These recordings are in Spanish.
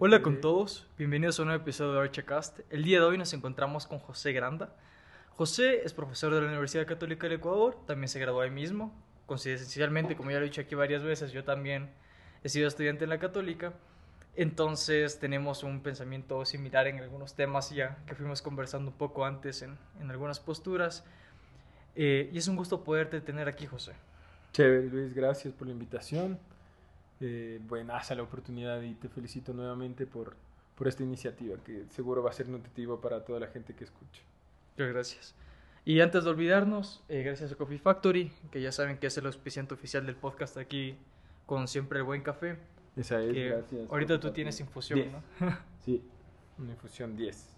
Hola con todos, bienvenidos a un nuevo episodio de Archacast. El día de hoy nos encontramos con José Granda. José es profesor de la Universidad Católica del Ecuador, también se graduó ahí mismo. Coincidencialmente, como ya lo he dicho aquí varias veces, yo también he sido estudiante en la Católica. Entonces tenemos un pensamiento similar en algunos temas ya que fuimos conversando un poco antes en, en algunas posturas. Eh, y es un gusto poderte tener aquí, José. Chévere, Luis, gracias por la invitación. Eh, buenaza la oportunidad y te felicito nuevamente por, por esta iniciativa que seguro va a ser nutritiva para toda la gente que escuche. Muchas gracias. Y antes de olvidarnos, eh, gracias a Coffee Factory, que ya saben que es el auspiciante oficial del podcast aquí con siempre el buen café. Esa es, que gracias. Ahorita tú tienes infusión, Diez. ¿no? Sí, una infusión 10.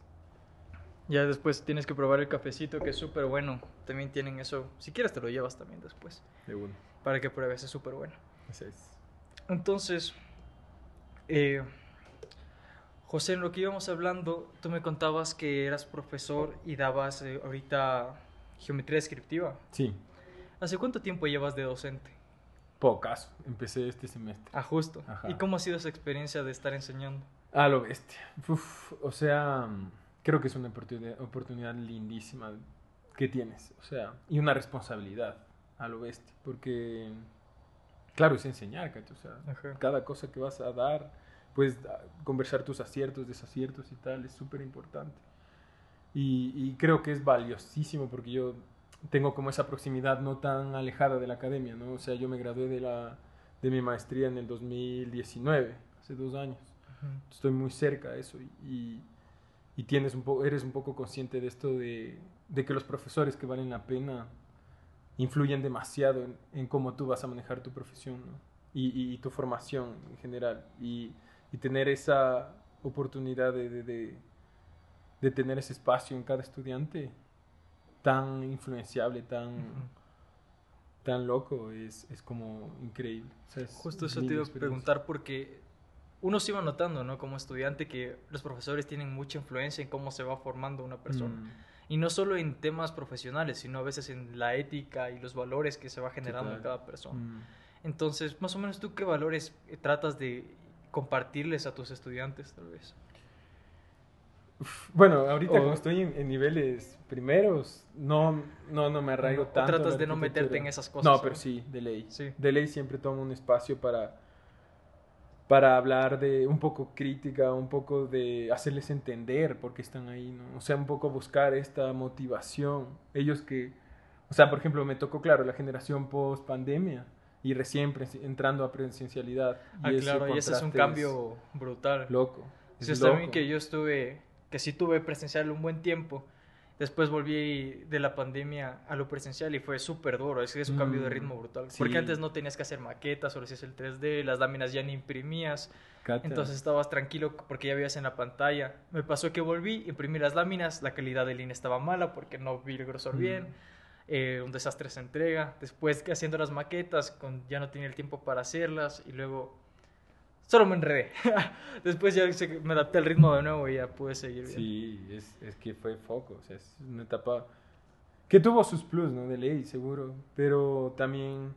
ya después tienes que probar el cafecito, que es súper bueno. También tienen eso. Si quieres te lo llevas también después, De uno. para que pruebes, es súper bueno. Esa es. Entonces, eh, José, en lo que íbamos hablando, tú me contabas que eras profesor y dabas eh, ahorita geometría descriptiva. Sí, ¿Hace cuánto tiempo llevas de docente? pocas. Empecé este semestre. Ah, justo. Ajá. ¿Y cómo ha sido esa experiencia de estar enseñando? A lo bestia. Uf, o sea, creo que es una oportunidad, oportunidad lindísima que tienes. O sea, y una responsabilidad a lo bestia. Porque, claro, es enseñar, ¿cachai? O sea, Ajá. cada cosa que vas a dar, puedes a- conversar tus aciertos, desaciertos y tal, es súper importante. Y, y creo que es valiosísimo porque yo tengo como esa proximidad no tan alejada de la academia, ¿no? O sea, yo me gradué de, la, de mi maestría en el 2019, hace dos años estoy muy cerca de eso y, y, y tienes un eres un poco consciente de esto de, de que los profesores que valen la pena influyen demasiado en, en cómo tú vas a manejar tu profesión ¿no? y, y- y tu formación en general y, y tener esa oportunidad de, de, de- de tener ese espacio en cada estudiante tan influenciable, tan, tan loco, es, es como increíble. O sea, es- Justo es eso te iba a preguntar porque uno se iba notando, ¿no? Como estudiante que los profesores tienen mucha influencia en cómo se va formando una persona. Mm. Y no solo en temas profesionales, sino a veces en la ética y los valores que se va generando en cada persona. Mm. Entonces, más o menos tú qué valores eh, tratas de compartirles a tus estudiantes, tal vez. Bueno, ahorita O- como estoy en, en niveles primeros, no, no, no me arraigo O tanto. tratas de no meterte en esas cosas, No, ¿no? pero sí, de ley. Sí. De ley siempre tomo un espacio para, para hablar de un poco crítica, un poco de hacerles entender por qué están ahí, ¿no? O sea, un poco buscar esta motivación. Ellos que, o sea, por ejemplo, me tocó, claro, la generación post pandemia y recién entrando a presencialidad. Ah, ese claro, y ese es un cambio brutal. loco. Sí, es loco. que yo estuve, que sí tuve presencial un buen tiempo. Después volví de la pandemia a lo presencial y fue súper duro. Es que es un cambio de Mm, ritmo brutal. sí. Porque antes no tenías que hacer maquetas, solo hacías el 3D, las láminas ya ni imprimías. Cata. Entonces estabas tranquilo porque ya veías en la pantalla. Me pasó que volví, imprimí las láminas, la calidad de línea estaba mala porque no vi el grosor Mm. bien. eh, un desastre esa entrega. Después haciendo las maquetas, con, ya no tenía el tiempo para hacerlas y luego solo me enredé. Después ya me adapté al ritmo de nuevo y ya pude seguir bien. Sí, es, es que fue foco, o sea, es una etapa que tuvo sus plus, ¿no? De ley, seguro, pero también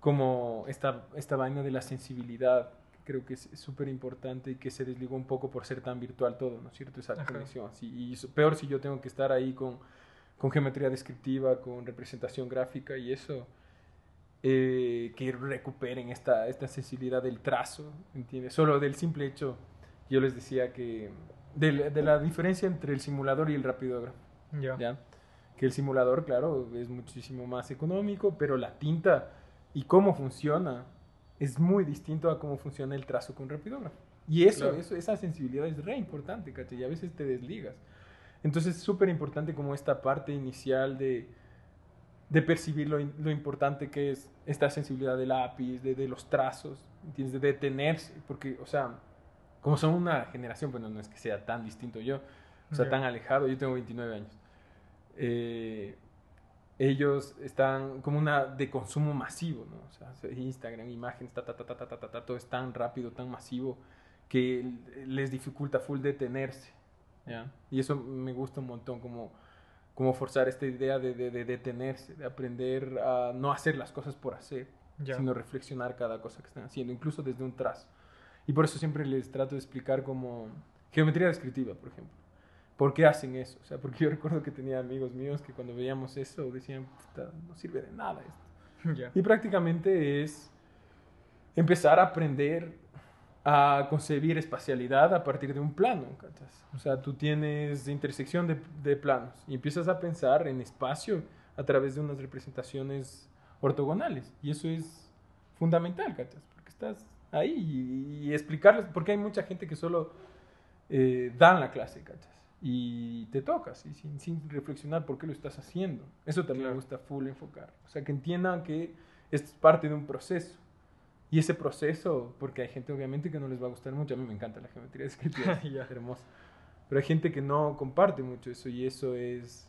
como esta, esta vaina de la sensibilidad, creo que es súper importante y que se desligó un poco por ser tan virtual todo, ¿no es cierto? Esa Ajá. conexión, así, y eso- peor si yo tengo que estar ahí con, con geometría descriptiva, con representación gráfica y eso, eh, que recuperen esta, esta sensibilidad del trazo, ¿entiendes? Solo del simple hecho, yo les decía que, de, la- de la diferencia entre el simulador y el rapidógrafo, Ya. ¿ya? Que el simulador, claro, es muchísimo más económico, pero la tinta y cómo funciona es muy distinto a cómo funciona el trazo con rapidógrafo. Y eso, Claro. eso esa sensibilidad es re importante, ¿cachai? Y a veces te desligas. Entonces es súper importante como esta parte inicial de, de percibir lo, lo, importante que es esta sensibilidad del lápiz, de, de, los trazos, ¿entiendes? De detenerse, porque, o sea, como son una generación, bueno, no es que sea tan distinto yo, o sea, yeah. tan alejado, yo tengo 29 años. Eh, ellos están como una de consumo masivo, ¿no? O sea, Instagram, imágenes, ta, ta, ta, ta, ta, ta, ta, todo es tan rápido, tan masivo, que les dificulta full detenerse, ¿ya? Y eso me gusta un montón, como como forzar esta idea de, de, de detenerse, de aprender a no hacer las cosas por hacer, Ya. sino reflexionar cada cosa que están haciendo, incluso desde un trazo. Y por eso siempre les trato de explicar como geometría descriptiva, por ejemplo. ¿Por qué hacen eso? O sea, porque yo recuerdo que tenía amigos míos que cuando veíamos eso decían, no sirve de nada esto. Y prácticamente es empezar a aprender a concebir espacialidad a partir de un plano. O sea, tú tienes intersección de, de, planos y empiezas a pensar en espacio a través de unas representaciones ortogonales. Y eso es fundamental, ¿cachas? Porque estás ahí y, explicarles, porque hay mucha gente que solo eh, dan la clase, ¿cachas? Y te tocas, y sin, sin, reflexionar por qué lo estás haciendo. Eso también me gusta full enfocar. O sea, que entiendan que esto es parte de un proceso y ese proceso, porque hay gente obviamente que no les va a gustar mucho, a mí me encanta la geometría descriptiva, es hermosa, pero hay gente que no comparte mucho eso y eso es,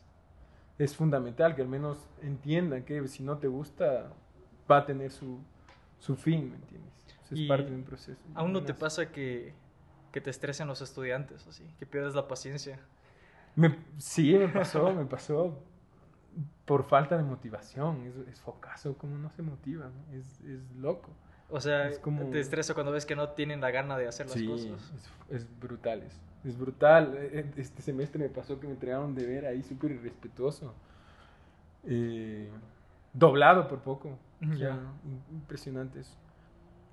es fundamental, que al menos entiendan que si no te gusta, va a tener su, su fin, ¿me entiendes? es parte de un proceso. ¿Aún no te pasa que, que te estresen los estudiantes, así, que pierdes la paciencia? Me, sí, me pasó, me pasó por falta de motivación, es, es focazo, como no se motiva, Es, es loco. O sea, es como... te estresa cuando ves que no tienen la gana de hacer las sí, cosas. Es, es brutal, es, es, brutal. E, e, este semestre me pasó que me entregaron de ver ahí súper irrespetuoso. Eh, doblado por poco. Ya. impresionante eso.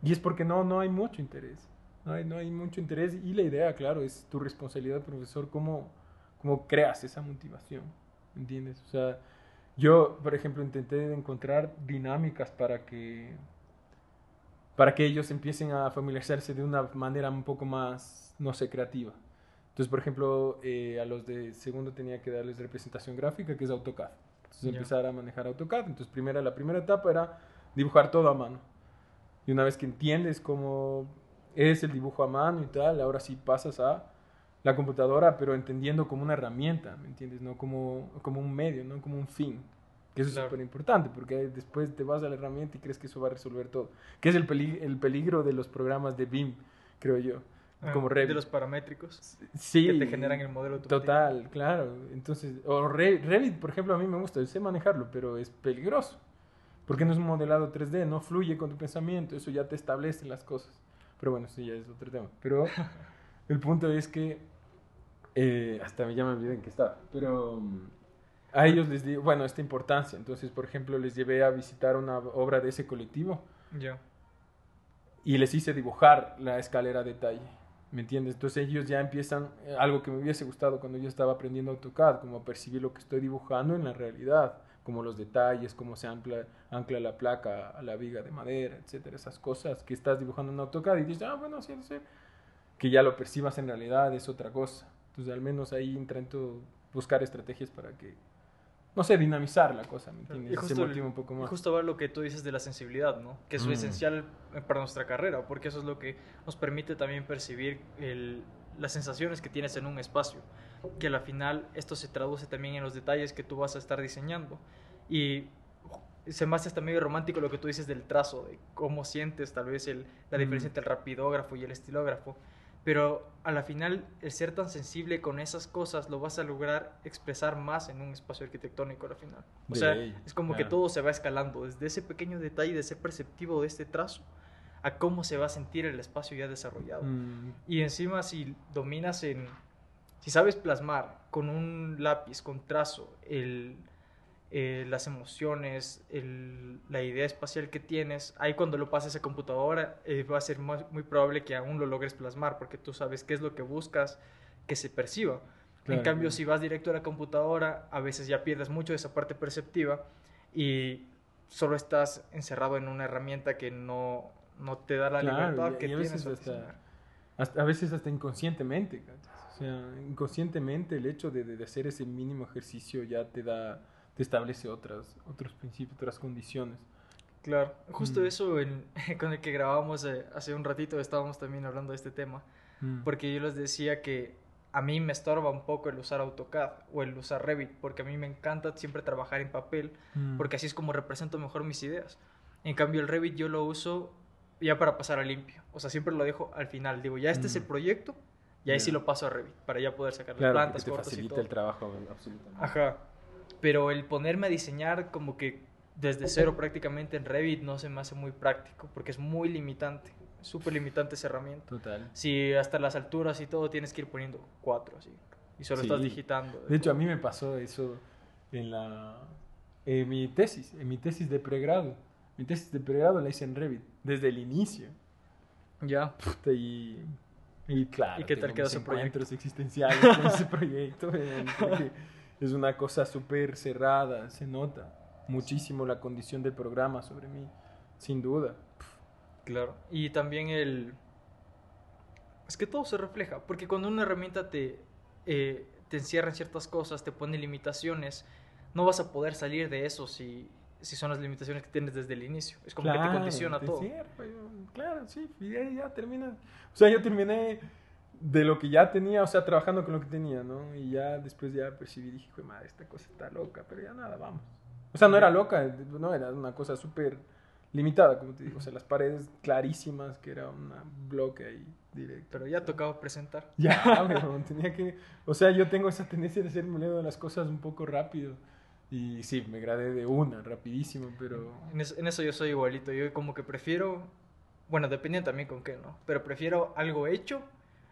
Y es porque no, no hay mucho interés. No hay, no hay mucho interés. Y la idea, claro, es tu responsabilidad, profesor, cómo, cómo creas esa motivación. ¿Entiendes? O sea, yo, por ejemplo, intenté encontrar dinámicas para que para que ellos empiecen a familiarizarse de una manera un poco más, no sé, creativa. Entonces, por ejemplo, eh, a los de segundo tenía que darles representación gráfica, que es AutoCAD. Entonces, empezar a manejar AutoCAD. Entonces, primera, la primera etapa era dibujar todo a mano. Y una vez que entiendes cómo es el dibujo a mano y tal, ahora sí pasas a la computadora, pero entendiendo como una herramienta, ¿me entiendes? No como, como un medio, no como un fin eso es súper importante, porque después te vas a la herramienta y crees que eso va a resolver todo. Que es el, el peligro de los programas de BIM, creo yo. Ah, como Revit. De los paramétricos. Sí. Que te generan el modelo Total, claro. Entonces, o Revit, por ejemplo, a mí me gusta, sé manejarlo, pero es peligroso. Porque no es un modelado 3D, no fluye con tu pensamiento, eso ya te establece las cosas. Pero bueno, eso ya es otro tema. Pero el punto es que, eh, hasta ya me olvidé en qué estaba, pero a ellos les di, bueno, esta importancia. Entonces, por ejemplo, les llevé a visitar una obra de ese colectivo. Ya. Y les hice dibujar la escalera de detalle. ¿Me entiendes? Entonces ellos ya empiezan, eh, algo que me hubiese gustado cuando yo estaba aprendiendo AutoCAD, como percibir lo que estoy dibujando en la realidad, como los detalles, cómo se ancla, ancla la placa a la viga de madera, etcétera, esas cosas que estás dibujando en AutoCAD y dices, ah, bueno, sí, sí, que ya lo percibas en realidad es otra cosa. Entonces al menos ahí intento buscar estrategias para que no sé, dinamizar la cosa, ¿me entiendes? Y justo, un poco más. justo ver lo que tú dices de la sensibilidad, ¿no? Que es mm. esencial eh, para nuestra carrera, porque eso es lo que nos permite también percibir el, las sensaciones que tienes en un espacio, que al final esto se traduce también en los detalles que tú vas a estar diseñando. Y se me hace hasta medio romántico lo que tú dices del trazo, de cómo sientes tal vez el, la mm. diferencia entre el rapidógrafo y el estilógrafo pero a la final el ser tan sensible con esas cosas lo vas a lograr expresar más en un espacio arquitectónico a la final. O sea, es como que todo se va escalando, desde ese pequeño detalle de ser perceptivo de este trazo a cómo se va a sentir el espacio ya desarrollado. Mm. Y encima si dominas en, si sabes plasmar con un lápiz, con trazo, el, eh, las emociones, la idea espacial que tienes, ahí cuando lo pases a computadora eh, va a ser muy, probable que aún lo logres plasmar porque tú sabes qué es lo que buscas que se perciba. en cambio, si vas directo a la computadora, a veces ya pierdes mucho de esa parte perceptiva y solo estás encerrado en una herramienta que no, no te da la libertad que a tienes. Hasta, a veces hasta inconscientemente. O sea, inconscientemente el hecho de, de hacer ese mínimo ejercicio ya te da establece otras, otros principios, otras condiciones. Claro, justo mm. eso en, con el que grabamos eh, hace un ratito estábamos también hablando de este tema, mm. porque yo les decía que a mí me estorba un poco el usar AutoCAD o el usar Revit, porque a mí me encanta siempre trabajar en papel, mm. porque así es como represento mejor mis ideas. En cambio, el Revit yo lo uso ya para pasar a limpio, o sea, siempre lo dejo al final, digo, ya este es el proyecto, y ahí sí lo paso a Revit, para ya poder sacar las plantas, te facilita el trabajo, absolutamente. Ajá pero el ponerme a diseñar como que desde cero prácticamente en Revit no se me hace muy práctico porque es muy limitante. súper limitante esa herramienta. Total. Si hasta las alturas y todo tienes que ir poniendo cuatro así. Y solo Sí. estás digitando. De hecho, a mí me pasó eso en la en mi tesis, en mi tesis de pregrado. Mi tesis de pregrado la hice en Revit, desde el inicio. Ya. Puta, Y, y claro, ¿Y qué tal quedó ese proyecto? existenciales con ese proyecto. es una cosa súper cerrada, se nota muchísimo la condición del programa sobre mí, sin duda. Claro. Y también el... Es que todo se refleja, porque cuando una herramienta te, eh, te encierra en ciertas cosas, te pone limitaciones, no vas a poder salir de eso si, si son las limitaciones que tienes desde el inicio. Es como que te Claro, condiciona te todo. yo- claro, sí, y ahí ya termina. O sea, yo terminé de lo que ya tenía, o sea, trabajando con lo que tenía, ¿no? Y ya después ya percibí, dije, "Jue madre, esta cosa está loca, pero ya nada, vamos. O sea, no era loca, no, era una cosa súper limitada, como te digo. O sea, las paredes clarísimas, que era un bloque ahí directo. Pero ya tocaba presentar. Ya, weón, tenía que... O sea, yo tengo esa tendencia de ser mulero de las cosas un poco rápido. Y sí, me gradué de una, rapidísimo, pero... En eso, en eso yo soy igualito. Yo como que prefiero, bueno, depende también con qué, ¿no? Pero prefiero algo hecho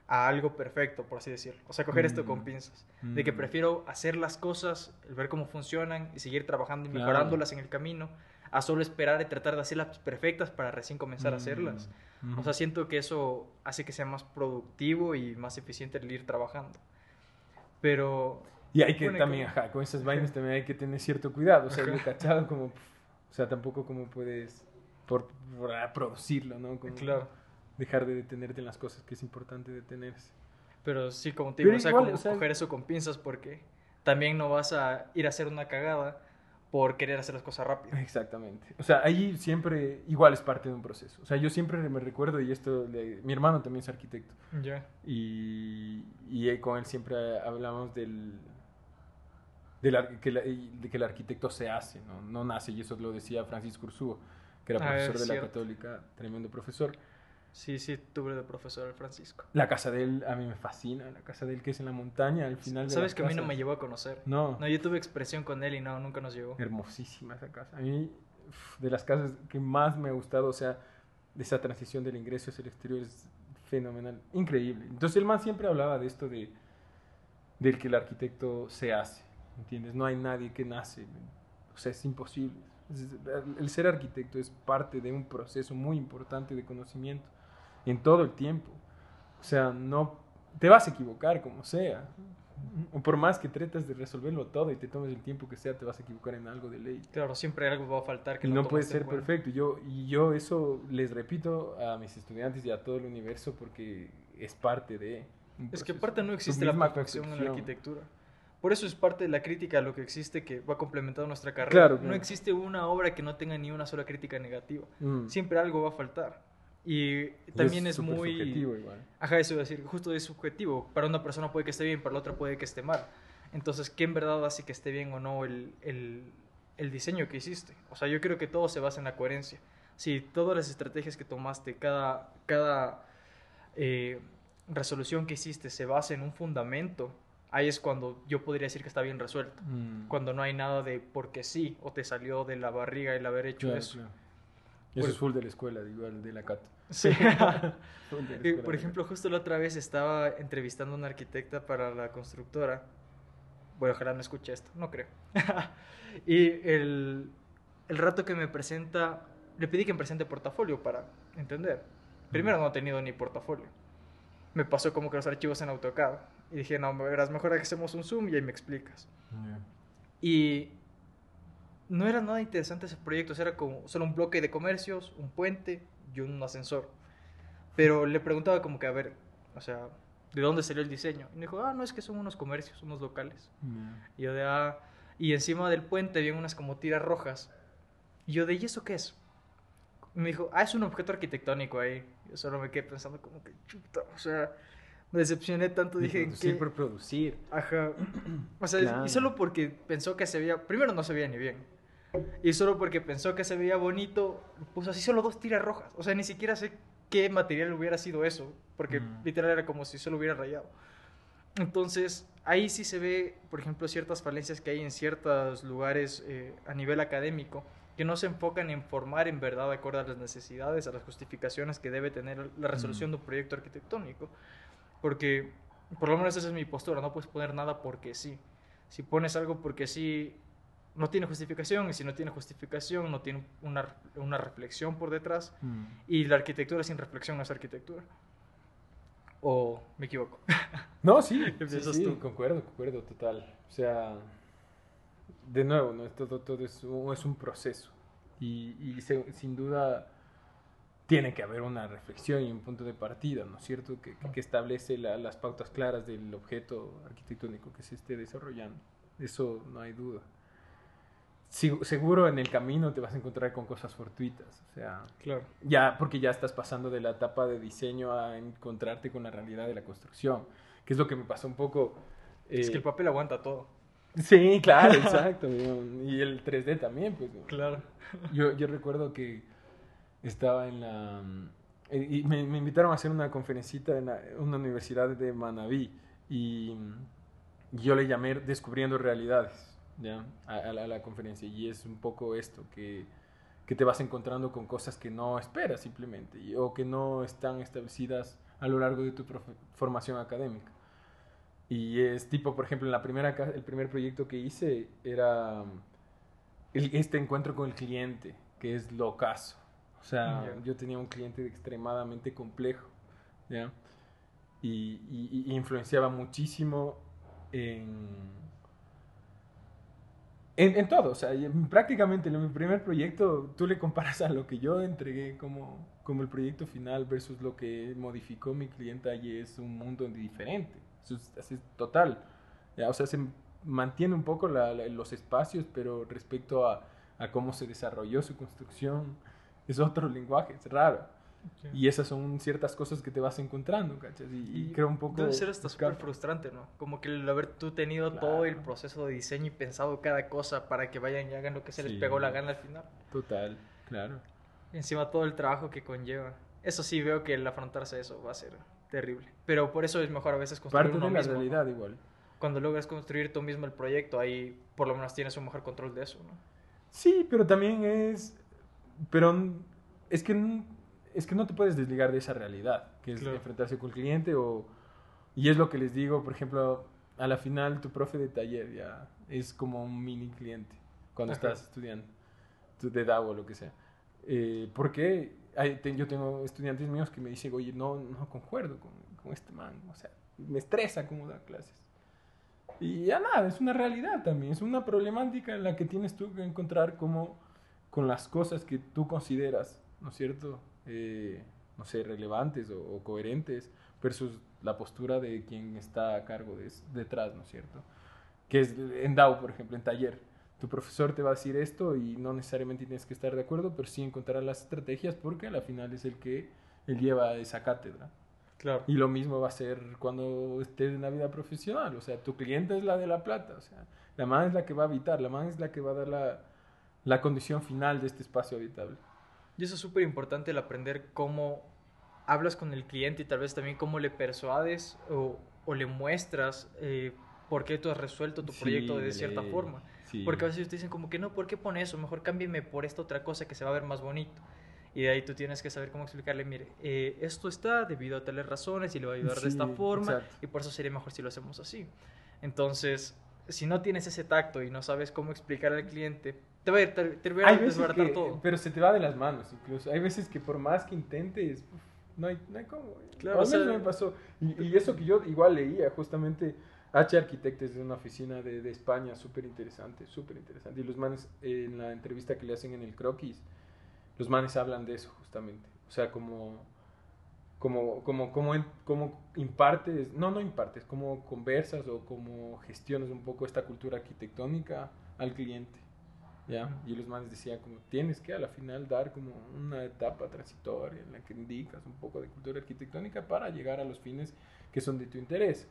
a algo perfecto, por así decirlo. O sea, coger esto con Mm. pinzas. De que Mm. prefiero hacer las cosas, ver cómo funcionan y seguir trabajando y Claro. mejorándolas en el camino, a solo esperar y tratar de hacerlas perfectas para recién comenzar a hacerlas. Mm. O sea, siento que eso hace que sea más productivo y más eficiente el ir trabajando. Pero Y hay que también, ajá, con esas vainas también hay que tener cierto cuidado. O sea, he cachado como, o sea, tampoco como puedes por, por, ah, producirlo, ¿no? Como claro. Dejar de detenerte en las cosas que es importante detenerse. Pero sí, como te Pero digo, o sea, igual, como o sea- coger eso con pinzas porque también no vas a ir a hacer una cagada por querer hacer las cosas rápido. Exactamente. O sea, ahí siempre, igual es parte de un proceso. O sea, yo siempre me recuerdo, y esto, le- mi hermano también es arquitecto, Ya. y, y con él siempre hablamos del, que la- de que el arquitecto se hace, ¿no? no nace, y eso lo decía Francisco Ursuo, que era Ah, profesor es de la. Católica, tremendo profesor. Sí, sí, tuve de profesor el Francisco. La casa de él a mí me fascina, la casa de él que es en la montaña, al final Sabes que a mí no me llevó a conocer. No, No, yo tuve expresión con él y no, nunca nos llevó. hermosísima esa casa. A mí, de las casas que más me ha gustado, o sea, de esa transición del ingreso hacia el exterior es fenomenal, increíble. Entonces el man siempre hablaba de esto de del que el arquitecto se hace, ¿entiendes? No hay nadie que nace, o sea, es imposible. El ser arquitecto es parte de un proceso muy importante de conocimiento en todo el tiempo. O sea, no te vas a equivocar como sea. O por más que trates de resolverlo todo y te tomes el tiempo que sea, te vas a equivocar en algo de ley. Claro, siempre algo va a faltar que Y no puede ser cuenta. perfecto. Yo, y yo eso les repito a mis estudiantes y a todo el universo porque es parte de... Es que aparte no existe la perfección en la arquitectura. Por eso es parte de la crítica a lo que existe que va complementando nuestra carrera. Claro, No existe una obra que no tenga ni una sola crítica negativa. Mm. Siempre algo va a faltar. Y también es, súper muy... subjetivo igual. Ajá, eso iba a decir, justo es subjetivo. Para una persona puede que esté bien, para la otra puede que esté mal. Entonces, ¿qué en verdad hace que esté bien o no el, el, el diseño que hiciste? O sea, yo creo que todo se basa en la coherencia. Si todas las estrategias que tomaste, cada, cada eh, resolución que hiciste se basa en un fundamento, ahí es cuando yo podría decir que está bien resuelto. Mm. Cuando no hay nada de porque sí o te salió de la barriga el haber hecho Claro, eso. claro. Eso es full de la escuela, igual de la CAT. Sí. Escuela Por ejemplo, justo la otra vez estaba entrevistando a una arquitecta para la constructora. Bueno, ojalá no escuche esto, no creo. y el, el rato que me presenta, le pedí que me presente portafolio para entender. Primero no he tenido ni portafolio. Me pasó como que los archivos en AutoCAD. Y dije, no, verás, mejor que hacemos un Zoom y ahí me explicas. Ya. Y no era nada interesante ese proyecto, o sea, era como solo un bloque de comercios, un puente y un ascensor. Pero le preguntaba como que, a ver, o sea, ¿de dónde salió el diseño? Y me dijo, ah, no, es que son unos comercios, unos locales. Y yo de, ah, y encima del puente había unas como tiras rojas. Y yo de, ¿y eso qué es? Me dijo, ah, es un objeto arquitectónico ahí. Yo solo me quedé pensando como que, chuta, o sea, me decepcioné tanto, dije, producir ¿qué? por producir. Ajá. O sea, Claro. y solo porque pensó que se veía. Primero no se veía ni bien. Y solo porque pensó que se veía bonito, puso así solo dos tiras rojas. O sea, ni siquiera sé qué material hubiera sido eso. Porque Mm. literal era como si solo hubiera rayado. Entonces, ahí sí se ve, por ejemplo, ciertas falencias que hay en ciertos lugares eh, a nivel académico que no se enfocan en formar en verdad acorde a las necesidades, a las justificaciones que debe tener la resolución de un proyecto arquitectónico. Porque, por lo menos esa es mi postura, no puedes poner nada porque sí. Si pones algo porque sí, no tiene justificación, y si no tiene justificación, no tiene una, una reflexión por detrás, Mm. y la arquitectura sin reflexión no es arquitectura. ¿O me equivoco? No, sí, sí, sí, tú. concuerdo, concuerdo, total. O sea, de nuevo, ¿no? todo, todo es, un, es un proceso. Y, y se- sin duda tiene que haber una reflexión y un punto de partida, ¿no es cierto? Que, que- que establece la- las pautas claras del objeto arquitectónico que se esté desarrollando. Eso no hay duda. Seguro en el camino te vas a encontrar con cosas fortuitas, o sea, Claro. ya porque ya estás pasando de la etapa de diseño a encontrarte con la realidad de la construcción, que es lo que me pasó un poco. Es eh, que el papel aguanta todo. Sí, claro, exacto. y el 3D también, pues. Claro. Yo, yo recuerdo que estaba en la... eh, Y me, me invitaron a hacer una conferencita en la- una universidad de Manabí y yo le llamé Descubriendo Realidades ¿ya? A, a la, a la conferencia y es un poco esto, que, que te vas encontrando con cosas que no esperas simplemente y- o que no están establecidas a lo largo de tu formación académica. Y es tipo, por ejemplo, en la primera, el primer proyecto que hice era el- este encuentro con el cliente, que es lo caso. O sea, Ya. yo tenía un cliente extremadamente complejo, ¿ya? Y, y- y influenciaba muchísimo en, en, en todo. O sea, prácticamente en mi primer proyecto, tú le comparas a lo que yo entregué como, como el proyecto final versus lo que modificó mi clienta y es un mundo diferente. Eso es, así es total. ¿ya? O sea, se mantiene un poco la- la- los espacios, pero respecto a, a cómo se desarrolló su construcción, es otro lenguaje, es raro. Y esas son ciertas cosas que te vas encontrando, ¿cachas? Y, y creo un poco... Debe ser hasta súper frustrante, ¿no? Como que el haber tú tenido todo el proceso de diseño y pensado cada cosa para que vayan y hagan lo que se les Sí. pegó la gana al final. Total, claro. Y encima todo el trabajo que conlleva. Eso sí, veo que el afrontarse a eso va a ser terrible. Pero por eso es mejor a veces construir Parte uno de la mismo. ¿no? realidad igual. Cuando logras construir tú mismo el proyecto, ahí por lo menos tienes un mejor control de eso, ¿no? Sí, pero también es... Pero es que, es que no te puedes desligar de esa realidad, que es Claro. enfrentarse con el cliente o... Y es lo que les digo, por ejemplo, a la final tu profe de taller ya es como un mini cliente cuando Ajá. estás estudiando, de DAO o lo que sea. Eh, porque hay- te- yo tengo estudiantes míos que me dicen, oye, no, no concuerdo con, con este man, o sea, me estresa cómo da clases. Y ya nada, es una realidad también, es una problemática en la que tienes tú que encontrar cómo con las cosas que tú consideras, ¿no es cierto? Eh, no sé, relevantes o, o coherentes versus la postura de quien está a cargo de, detrás, ¿no es cierto? Que es en DAO, por ejemplo, en taller. Tu profesor te va a decir esto y no necesariamente tienes que estar de acuerdo, pero sí encontrar las estrategias porque al final es el que él lleva esa cátedra. Claro. Y lo mismo va a ser cuando estés en la vida profesional. O sea, tu cliente es la de la plata. O sea, la man es la que va a habitar, la man es la que va a dar la, la condición final de este espacio habitable. Y eso es súper importante el aprender cómo hablas con el cliente y tal vez también cómo le persuades o, o le muestras eh, por qué tú has resuelto tu proyecto de cierta ley. forma. Sí. Porque a veces te dicen como que no, ¿por qué pone eso? Mejor cámbiame por esta otra cosa que se va a ver más bonito. Y de ahí tú tienes que saber cómo explicarle, mire, eh, esto está debido a tales razones y le va a ayudar de Sí, esta forma exacto. y por eso sería mejor si lo hacemos así. Entonces, si no tienes ese tacto y no sabes cómo explicar al cliente, te va a, te, te va a Hay veces desbaratar que, todo. pero se te va de las manos incluso. Hay veces que por más que intentes, uf, no hay, no hay cómo. Claro, O sea- me pasó. Y, y eso que yo igual leía, justamente, H Arquitectes de una oficina de, de España, súper interesante, súper interesante. Y los manes, eh, en la entrevista que le hacen en el Croquis, los manes hablan de eso justamente. O sea, como, como, como, como, como impartes, no, no impartes, como conversas o como gestionas un poco esta cultura arquitectónica al cliente. ¿Ya? Y los manes decían como tienes que a la final dar como una etapa transitoria en la que indicas un poco de cultura arquitectónica para llegar a los fines que son de tu interés.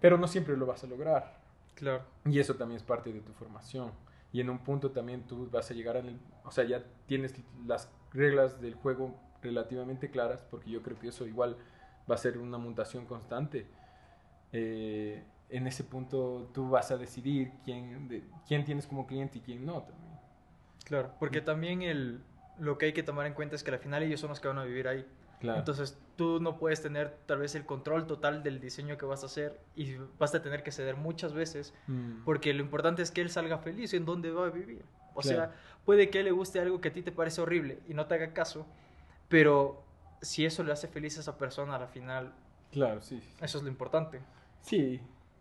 Pero no siempre lo vas a lograr. Claro. Y eso también es parte de tu formación. Y en un punto también tú vas a llegar al... O sea, ya tienes las reglas del juego relativamente claras, porque yo creo que eso igual va a ser una mutación constante. Eh, en ese punto tú vas a decidir quién, de- quién tienes como cliente y quién no también. Claro, porque también el, lo que hay que tomar en cuenta es que al final ellos son los que van a vivir ahí. Claro. Entonces tú no puedes tener tal vez el control total del diseño que vas a hacer y vas a tener que ceder muchas veces Mm, porque lo importante es que él salga feliz en donde va a vivir. O Claro. sea, puede que a él le guste algo que a ti te parece horrible y no te haga caso, pero si eso le hace feliz a esa persona al final, claro, sí. sí. eso es lo importante. Sí,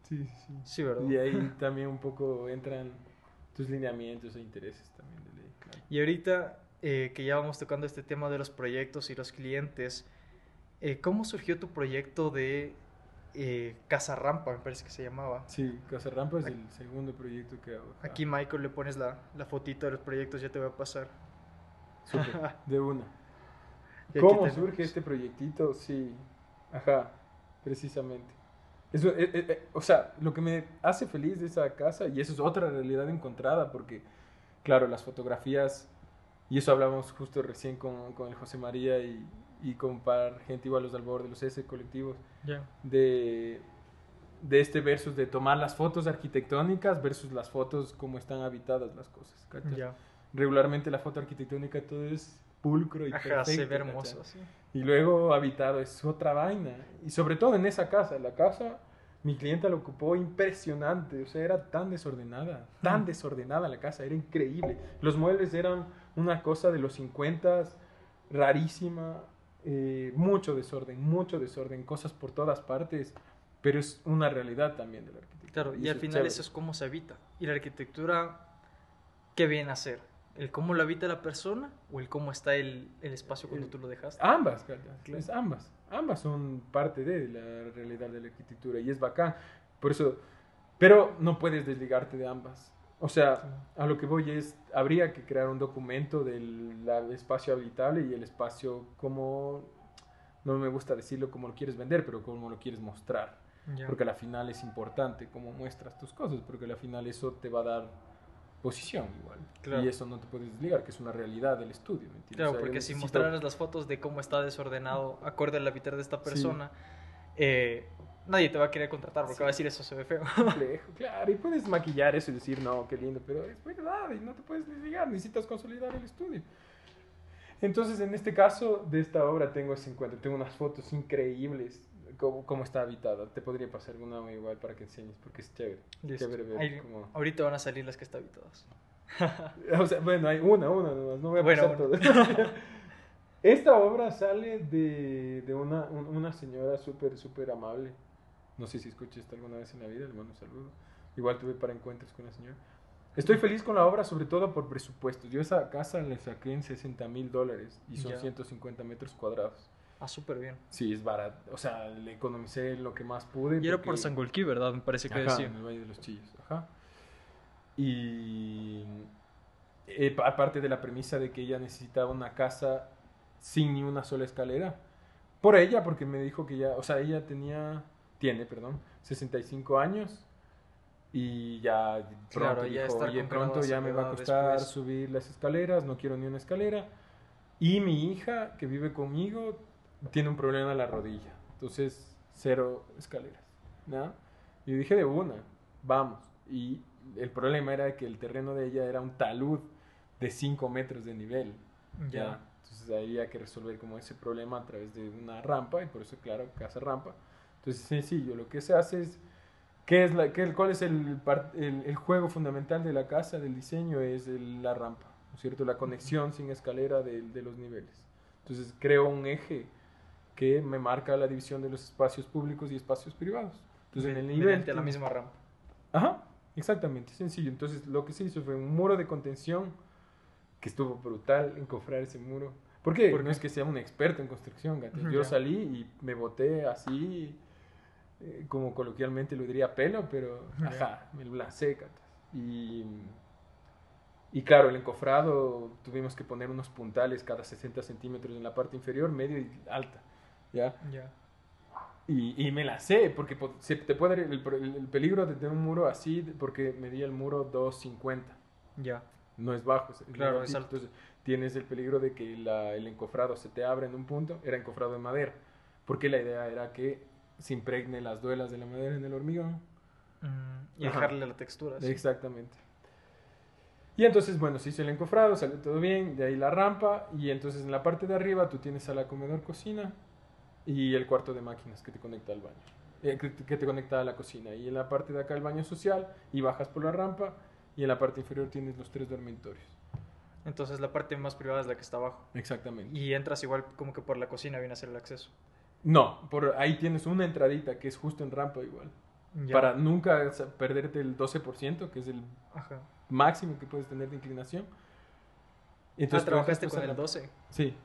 sí, sí. Sí, ¿verdad? Y ahí también un poco entran tus lineamientos e intereses también de ley. Claro. Y ahorita eh, que ya vamos tocando este tema de los proyectos y los clientes, eh, ¿cómo surgió tu proyecto de eh, Casa Rampa, me parece que se llamaba? Sí, Casa Rampa es el segundo proyecto que hago. ajá. Aquí, Michael, le pones la, la fotito de los proyectos, ya te voy a pasar. Súper, de una. Aquí ¿Cómo surge este proyectito? Sí, ajá, precisamente. Eso, eh, eh, eh, o sea, lo que me hace feliz de esa casa, y eso es otra realidad encontrada, porque, claro, las fotografías, y eso hablamos justo recién con, con el José María y, y con par gente igual los Albor de los S colectivos, Ya. de, de este versus de tomar las fotos arquitectónicas versus las fotos como están habitadas las cosas. Ya. Regularmente la foto arquitectónica todo es pulcro y Ajá, se ve perfecto, hermoso. sí. Y luego habitado es otra vaina. Y sobre todo en esa casa. La casa, mi clienta la ocupó impresionante. O sea, era tan desordenada. Tan Mm. desordenada la casa. Era increíble. Los muebles eran una cosa de los 50 rarísima. eh, mucho desorden, mucho desorden. Cosas por todas partes. Pero es una realidad también de la arquitectura. Claro, y, eso al es final chévere. eso es cómo se habita. Y la arquitectura, ¿qué viene a ser? ¿El cómo lo habita la persona o el cómo está el, el espacio cuando El- tú lo dejaste? Ambas, Claro. es ambas. Ambas son parte de la realidad de la arquitectura y es bacán. Por eso, pero no puedes desligarte de ambas. O sea, a lo que voy es, habría que crear un documento del la- espacio habitable y el espacio como, no me gusta decirlo como lo quieres vender, pero como lo quieres mostrar. Ya. Porque a la final es importante cómo muestras tus cosas, porque a la final eso te va a dar posición igual. Claro. Y eso no te puedes desligar, que es una realidad del estudio. ¿me entiendes? Claro, O sea, porque si necesito- mostraras las fotos de cómo está desordenado acorde al habitar de esta Sí. persona, eh, nadie te va a querer contratar porque Sí. va a decir eso se ve feo. claro, y puedes maquillar eso y decir, no, qué lindo, pero es verdad, y no te puedes desligar, necesitas consolidar el estudio. Entonces, en este caso de esta obra tengo ese encuentro, tengo unas fotos increíbles, cómo, cómo está habitada, te podría pasar una igual para que enseñes, porque es chévere, Listo. chévere ver Ahí- cómo- Ahorita van a salir las que están habitadas. O sea, bueno, hay una, una nomás, no voy a Bueno, pasar todo. Esta obra sale de, de una, un- una señora súper, súper amable. No sé si escuchaste alguna vez en la vida, le mando un saludo. Igual tuve para encuentros con la señora. Estoy feliz con la obra, sobre todo por presupuestos. Yo esa casa le saqué en 60 mil dólares y son Ya. 150 metros cuadrados. Ah, súper bien. Sí, es barato. O sea, le economicé lo que más pude. Y era por porque- Sangolquí, ¿verdad? Me parece que Ajá, decía. en el Valle de los Chillos. Ajá. Y eh, pa- aparte de la premisa de que ella necesitaba una casa sin ni una sola escalera. Por ella, porque me dijo que ya, o sea, ella tenía, tiene, perdón, 65 años y ya pronto Claro, ya dijo, oye, pronto ya me va a costar después". subir las escaleras, no quiero ni una escalera. Y mi hija, que vive conmigo, tiene un problema en la rodilla. Entonces, cero escaleras. ¿no? Y dije de una, vamos. Y el problema era que el terreno de ella era un talud de 5 metros de nivel. Ya. Entonces ahí había que resolver como ese problema a través de una rampa y por eso, claro, casa rampa. Entonces, sencillo, lo que se hace es, ¿qué es la, qué, ¿cuál es el, el, el juego fundamental de la casa, del diseño? Es el- la rampa, ¿no es cierto? La conexión sin escalera de, de los niveles. Entonces creo un eje que me marca la división de los espacios públicos y espacios privados. Entonces en el nivel... Mediante la misma rampa. Ajá, exactamente, sencillo. Entonces lo que se hizo fue un muro de contención que estuvo brutal encofrar ese muro. ¿Por qué? ¿Por no es que sea un experto en construcción, gato. Yo salí y me boté así, eh, como coloquialmente lo diría pelo, pero ajá, me lancé, gato. Y, y claro, el encofrado tuvimos que poner unos puntales cada 60 centímetros en la parte inferior, medio y alta. ¿Ya? Ya. Y, y me la sé, porque po- se te puede el, el- el peligro de tener un muro así, porque medía el muro 2.50. Ya. No es bajo, es Claro, es alto. Entonces tienes el peligro de que la- el encofrado se te abra en un punto. Era encofrado de madera, porque la idea era que se impregne las duelas de la madera en el hormigón. Mm, y Ajá. dejarle la textura. sí. Exactamente. Y entonces, bueno, se hizo el encofrado, salió todo bien, de ahí la rampa, y entonces en la parte de arriba tú tienes a la comedor cocina y el cuarto de máquinas que te conecta al baño, eh, que, te conecta a la cocina. Y en la parte de acá el baño social, y bajas por la rampa, y en la parte inferior tienes los tres dormitorios. Entonces la parte más privada es la que está abajo. Exactamente. Y entras igual como que por la cocina viene a ser el acceso. No, por ahí tienes una entradita que es justo en rampa igual. Ya. Para nunca perderte el 12%, que es el Ajá. máximo que puedes tener de inclinación. Ah, entonces trabajaste bajas con el rampa. 12. Sí,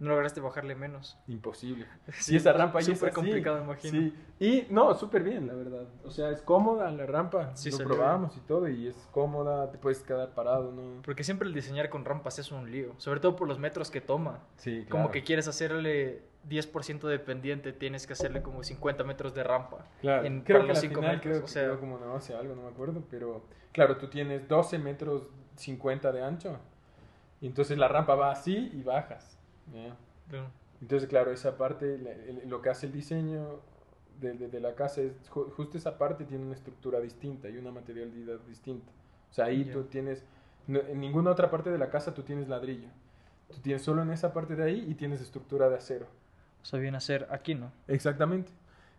No lograste bajarle menos. imposible. Sí, y esa rampa ya es súper complicado, imagino. Sí, y no, súper bien, la verdad. O sea, es cómoda la rampa. Sí, lo salió probamos y todo, y es cómoda, te puedes quedar parado, ¿no? Porque siempre el diseñar con rampas es un lío. Sobre todo por los metros que toma. Sí, Como que quieres hacerle 10% de pendiente, tienes que hacerle como 50 metros de rampa. Claro, en- creo para que los al cinco final metros, creo o sea- como negocio algo, no me acuerdo, pero claro, tú tienes 12 metros 50 de ancho, y entonces la rampa va así y bajas. ¿Ya? Entonces, claro, esa parte, lo que hace el diseño de, de- de la casa es, ju- justo esa parte tiene una estructura distinta y una materialidad distinta. O sea, ahí Ya. tú tienes, no- en ninguna otra parte de la casa tú tienes ladrillo. Tú tienes solo en esa parte de ahí y tienes estructura de acero. O sea, viene a ser aquí, ¿no? Exactamente.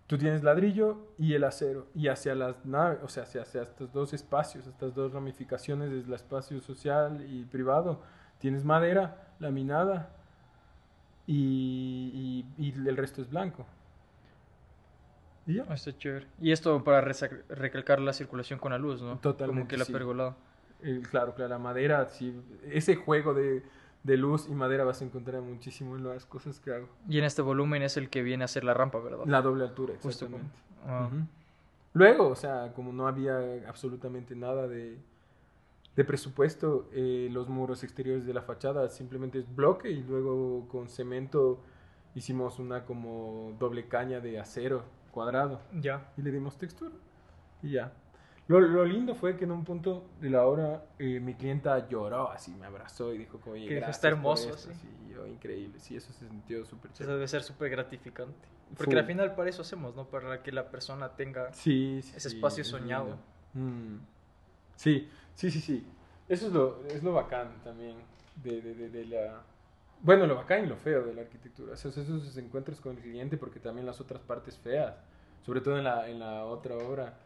Tú tienes ladrillo y el acero. Y hacia las naves, o sea, hacia, hacia estos dos espacios, estas dos ramificaciones del espacio social y privado, tienes madera laminada y, y- y el resto es blanco. ¿Y ya? Está chévere. Y esto para recalcar la circulación con la luz, ¿no? Totalmente, Como que la sí. pergolada. Eh, claro, claro, la madera, sí, ese juego de, de luz y madera vas a encontrar muchísimo en las cosas que hago. Y en este volumen es el que viene a ser la rampa, ¿verdad? La doble altura, Justo exactamente. Ah. Luego, o sea, como no había absolutamente nada de, de presupuesto, eh, los muros exteriores de la fachada simplemente es bloque y luego con cemento hicimos una como doble caña de acero cuadrado Ya. y le dimos textura y ya. Lo, lo lindo fue que en un punto de la hora eh, mi clienta lloró, así me abrazó y dijo como, oye, Que gracias "Está por hermoso", esto", sí. sí, yo, increíble, sí, eso se sintió súper Eso chévere. debe ser súper gratificante. Porque Full. al final para eso hacemos, ¿no? Para que la persona tenga... Sí, Ese espacio es soñado. Mm. Sí, sí, sí, sí. Eso es lo, es lo bacán también de, de, de, de la... Bueno, lo bacán y lo feo de la arquitectura. Esos, esos encuentros con el cliente porque también las otras partes feas, sobre todo en la, en la otra obra,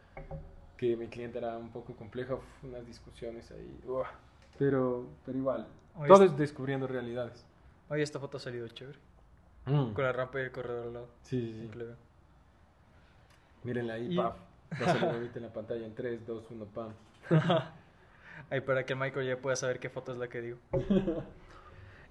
que mi cliente era un poco compleja, unas discusiones ahí. uah. Pero, pero igual, Oye, todo es- es descubriendo realidades. Oye, esta foto ha salido chévere. Mm. Con la rampa y el corredor al lado. Sí, sí, sí. Mírenla ahí, Y- paf. Va a salir ahorita en la pantalla en 3, 2, 1, pam. Ahí para que el Michael ya pueda saber qué foto es la que digo.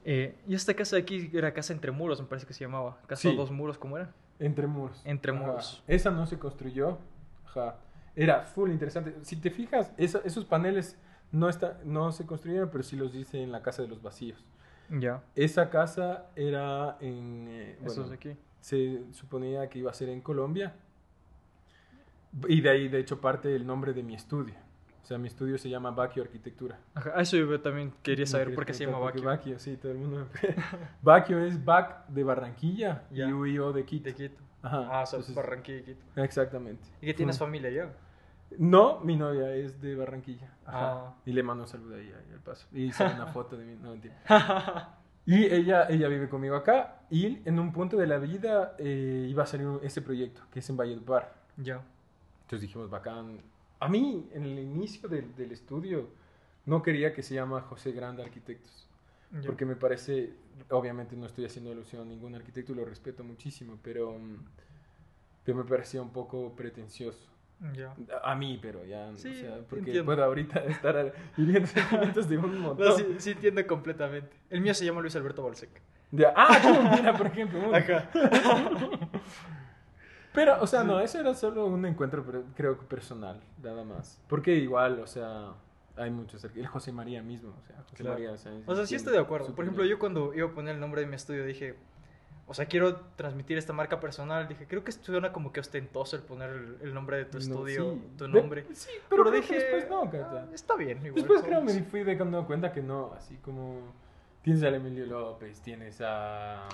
Eh, y esta casa de aquí era casa entre muros, me parece que se llamaba. Casa Sí. dos muros, ¿cómo era? Entre muros. Entre Ajá. muros. Esa no se construyó. Ajá. Era full interesante. Si te fijas, esa- esos paneles no, está, no se construyeron, pero sí los hice en la casa de los vacíos. Ya. Esa casa era en... eh, bueno, de aquí. se suponía que iba a ser en Colombia. Y de ahí, de hecho, parte el nombre de mi estudio. O sea, mi estudio se llama Baquio Arquitectura. Ajá, eso yo también quería ¿Me saber por qué se llama Baquio. qué sí, todo el mundo. Baquio es Bac de Barranquilla y UIO de Quito. De Quito. Ajá, Ah, o sea, entonces- Barranquilla y Quito. Exactamente. ¿Y que tienes familia ya? No, mi novia es de Barranquilla. Ajá. Ah. Y le mando un saludo ahí, al paso. Y sale una foto de mí. No, mentira. Y ella, ella vive conmigo acá. Y en un punto de la vida eh, iba a salir ese proyecto, que es en Valledupar. Ya. Entonces dijimos, bacán. A mí, en el inicio del, del estudio, no quería que se llama José Grande Arquitectos. ya. Porque me parece, obviamente no estoy haciendo alusión a ningún arquitecto y lo respeto muchísimo, pero, mm, pero me parecía un poco pretencioso. Ya. A a mí, pero ya, o Sí, sea, porque entiendo. puedo ahorita estar hiriendo sentimientos de un montón. No, sí, sí entiendo completamente. El mío se llama Luis Alberto Balsec. De- ah, mira, por ejemplo. uno. Pero, o sea, no, eso era solo un encuentro, creo que personal, nada más. Porque igual, o sea, hay muchos, el José María mismo, o sea, José Claro. María, o sea, O sea, sí estoy de acuerdo. Por ejemplo, yo cuando iba a poner el nombre de mi estudio dije, o sea, quiero transmitir esta marca personal. Dije, creo que suena como que ostentoso el poner el, el nombre de tu No, estudio, sí. tu De- nombre. sí, pero, dije, que después no, "Ah, está bien. Igual, Después creo somos- me fui dando cuenta que no, así como tienes a Emilio López, tienes a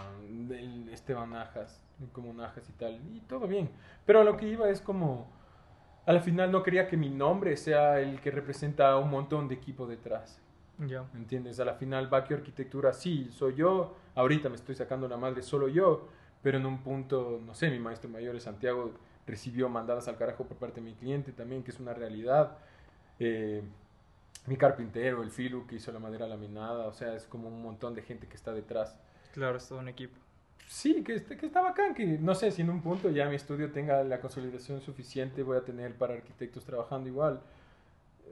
Esteban Najas, como Najas y tal, y todo bien. Pero a lo que iba es como, al final no quería que mi nombre sea el que representa un montón de equipo detrás. Ya. ¿Me entiendes? A la final, Baquio Arquitectura, sí, soy yo. Ahorita me estoy sacando la madre solo yo. Pero en un punto, no sé, mi maestro mayor de Santiago recibió mandadas al carajo por parte de mi cliente también, que es una realidad. Eh, mi carpintero, el Filu, que hizo la madera laminada. O sea, es como un montón de gente que está detrás. Claro, es todo un equipo. Sí, que, está- que está bacán, que no sé, si en un punto ya mi estudio tenga la consolidación suficiente, voy a tener para arquitectos trabajando igual.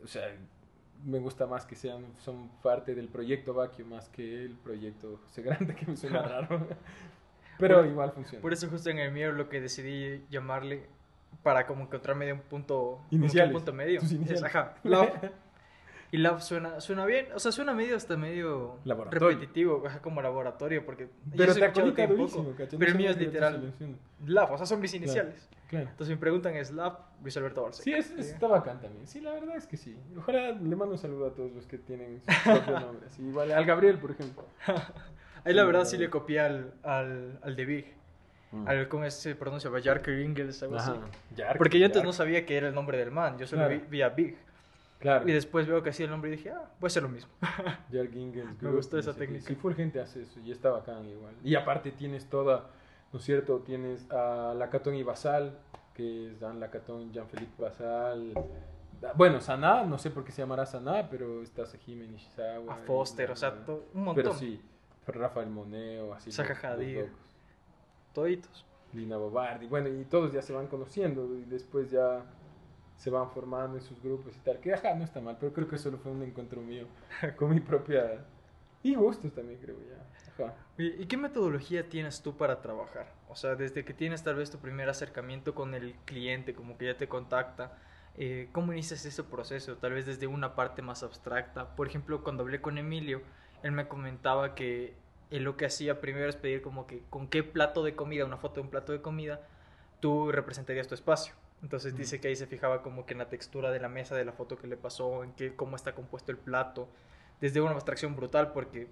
O sea, me gusta más que sean, son parte del proyecto Baquio más que el proyecto José Grande, que me suena raro. Pero Por- igual funciona. Por eso justo en el mío lo que decidí llamarle para como encontrarme de un punto que un Iniciales, punto medio. tus Es, iniciales. ajá, lab. Y lab suena, suena bien, o sea, suena medio hasta medio Laboratorio. repetitivo, como laboratorio, porque Pero te escuchado un poco, pero el mío es literal lab, o sea, son mis iniciales. Claro. Entonces me preguntan es lab, Luis Alberto Barça. Sí, es, está bacán también. Sí, la verdad es que sí. Ojalá le mando un saludo a todos los que tienen su propio nombre. así, igual al Gabriel, por ejemplo. Ahí la verdad sí le copié al, al, al de Big, al, ¿cómo se pronuncia? Jarker Ingles, algo así. Porque yo antes no sabía que era el nombre del man, yo solo vi a Big. Claro. Y después veo que hacía el nombre y dije, ah, voy a hacer lo mismo. Jark Ingalls Me gustó esa técnica. Sí, full gente hace eso y está bacán igual. Y aparte tienes toda, ¿no es cierto? Tienes a Lacatón y Basal, que es Dan Lacatón, Jean-Philippe Basal. Bueno, Saná, no sé por qué se llamará Saná, pero está Sejime Nishizawa. A Foster, y- o sea, to- un montón. Pero sí, Rafael Moneo, así. Locos. Toditos. Lina Bobardi, bueno, y todos ya se van conociendo y después ya se van formando en sus grupos y tal, que ajá, no está mal, pero creo que solo fue un encuentro mío con mi propia... Y gustos también, creo ya. Ajá. ¿Y qué metodología tienes tú para trabajar? O sea, desde que tienes tal vez tu primer acercamiento con el cliente, como que ya te contacta, eh, ¿cómo inicias ese proceso? Tal vez desde una parte más abstracta. Por ejemplo, cuando hablé con Emilio, él me comentaba que lo que hacía primero es pedir como que con qué plato de comida, una foto de un plato de comida, tú representarías tu espacio. Entonces dice que ahí se fijaba como que en la textura de la mesa, de la foto que le pasó, en qué, cómo está compuesto el plato, desde una abstracción brutal, porque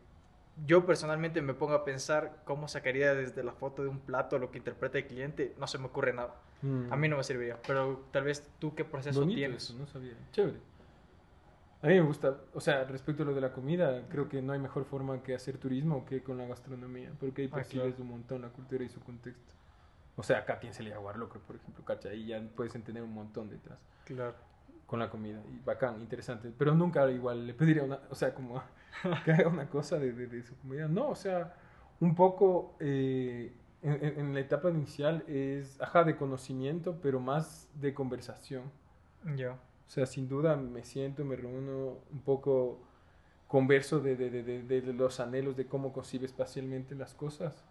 yo personalmente me pongo a pensar cómo sacaría desde la foto de un plato lo que interpreta el cliente, no se me ocurre nada. Mm. A mí no me serviría, pero tal vez tú qué proceso Bonito tienes. eso, no sabía. Chévere. A mí me gusta, o sea, respecto a lo de la comida, creo que no hay mejor forma que hacer turismo que con la gastronomía, porque ahí Ah, percibes claro. un montón la cultura y su contexto. O sea, acá tienes el jaguar loco, por ejemplo, cacha, ahí ya puedes entender un montón detrás Claro. con la comida. Y bacán, interesante. Pero nunca igual le pediría una, o sea, como que haga una cosa de, de- de su comida. No, o sea, un poco eh, en, la etapa inicial es, ajá, de conocimiento, pero más de conversación. Ya. O sea, sin duda me siento, me reúno un poco, converso de, de, de, de- de los anhelos de cómo concibe espacialmente las cosas.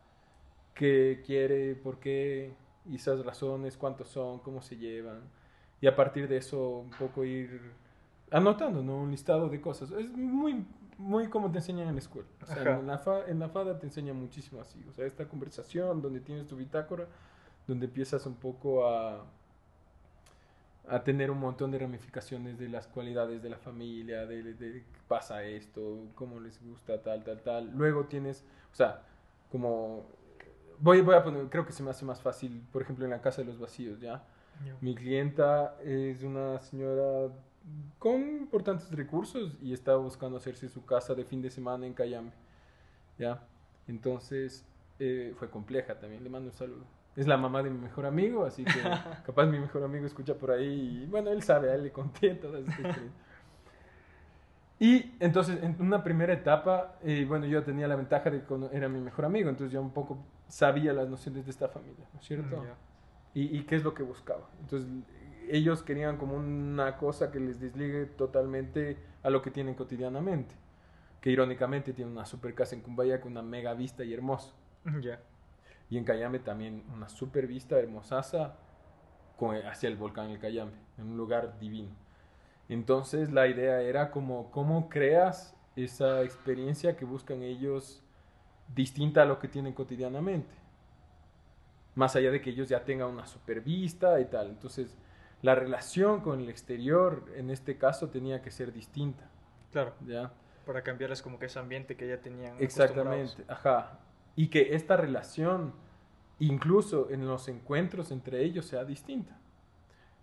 Qué quiere, por qué, y esas razones, cuántos son, cómo se llevan. Y a partir de eso un poco ir anotando, ¿no? Un listado de cosas. Es muy, muy como te enseñan en la escuela. O sea, en la, fa- en la FADA te enseñan muchísimo así. O sea, esta conversación donde tienes tu bitácora, donde empiezas un poco a a tener un montón de ramificaciones de las cualidades de la familia, de, de, de pasa esto, cómo les gusta, tal, tal, tal. Luego tienes, o sea, como, voy, voy a poner, creo que se me hace más fácil, por ejemplo, en la casa de los vacíos, ¿ya? Mi clienta es una señora con importantes recursos y está buscando hacerse su casa de fin de semana en Cayambe, ¿ya? Entonces, eh, fue compleja también, le mando un saludo. Es la mamá de mi mejor amigo, así que capaz mi mejor amigo escucha por ahí y bueno, él sabe, a él le conté toda esta experiencia. Y entonces, en una primera etapa, eh, bueno, yo tenía la ventaja de que era mi mejor amigo, entonces yo un poco sabía las nociones de esta familia, ¿no es cierto? Ya. y, y qué es lo que buscaba. Entonces, ellos querían como una cosa que les desligue totalmente a lo que tienen cotidianamente. Que irónicamente tienen una super casa en Cumbaya con una mega vista y hermoso. Ya. Y en Cayambe también una super vista hermosaza con, hacia el volcán El Cayambe, en un lugar divino. Entonces la idea era como cómo creas esa experiencia que buscan ellos distinta a lo que tienen cotidianamente. Más allá de que ellos ya tengan una super vista y tal. Entonces la relación con el exterior en este caso tenía que ser distinta. Claro, ¿ya? para cambiarles como que ese ambiente que ya tenían. Exactamente, ajá. Y que esta relación, incluso en los encuentros entre ellos, sea distinta.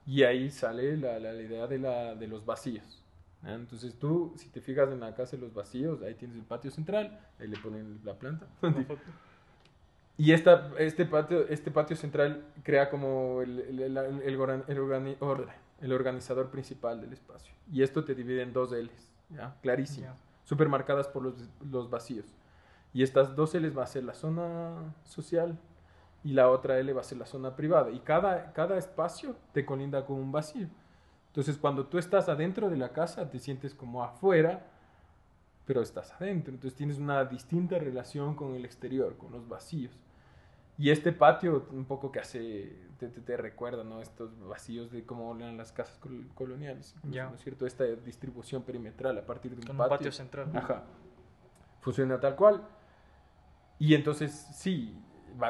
Y ahí sale la, la, la idea de, la, de los vacíos. ¿ya? Entonces tú, si te fijas en la casa de los vacíos, ahí tienes el patio central, ahí le ponen la planta. Y esta, este, patio, este patio central crea como el, el, el, el oran- el organi- or- el organizador principal del espacio. Y esto te divide en dos L's, ¿ya? Clarísimo. Ya. Súper marcadas por los, los vacíos. Y estas dos L's va a ser la zona social y la otra L va a ser la zona privada. Y cada, cada espacio te colinda con un vacío. Entonces, cuando tú estás adentro de la casa, te sientes como afuera, pero estás adentro. Entonces, tienes una distinta relación con el exterior, con los vacíos. Y este patio, un poco que hace, te, te- te recuerda, ¿no? Estos vacíos de cómo eran las casas col- coloniales, incluso, Ya. ¿no es cierto? Esta distribución perimetral a partir de un Con un patio. patio central. Ajá. Funciona tal cual. Y entonces, sí,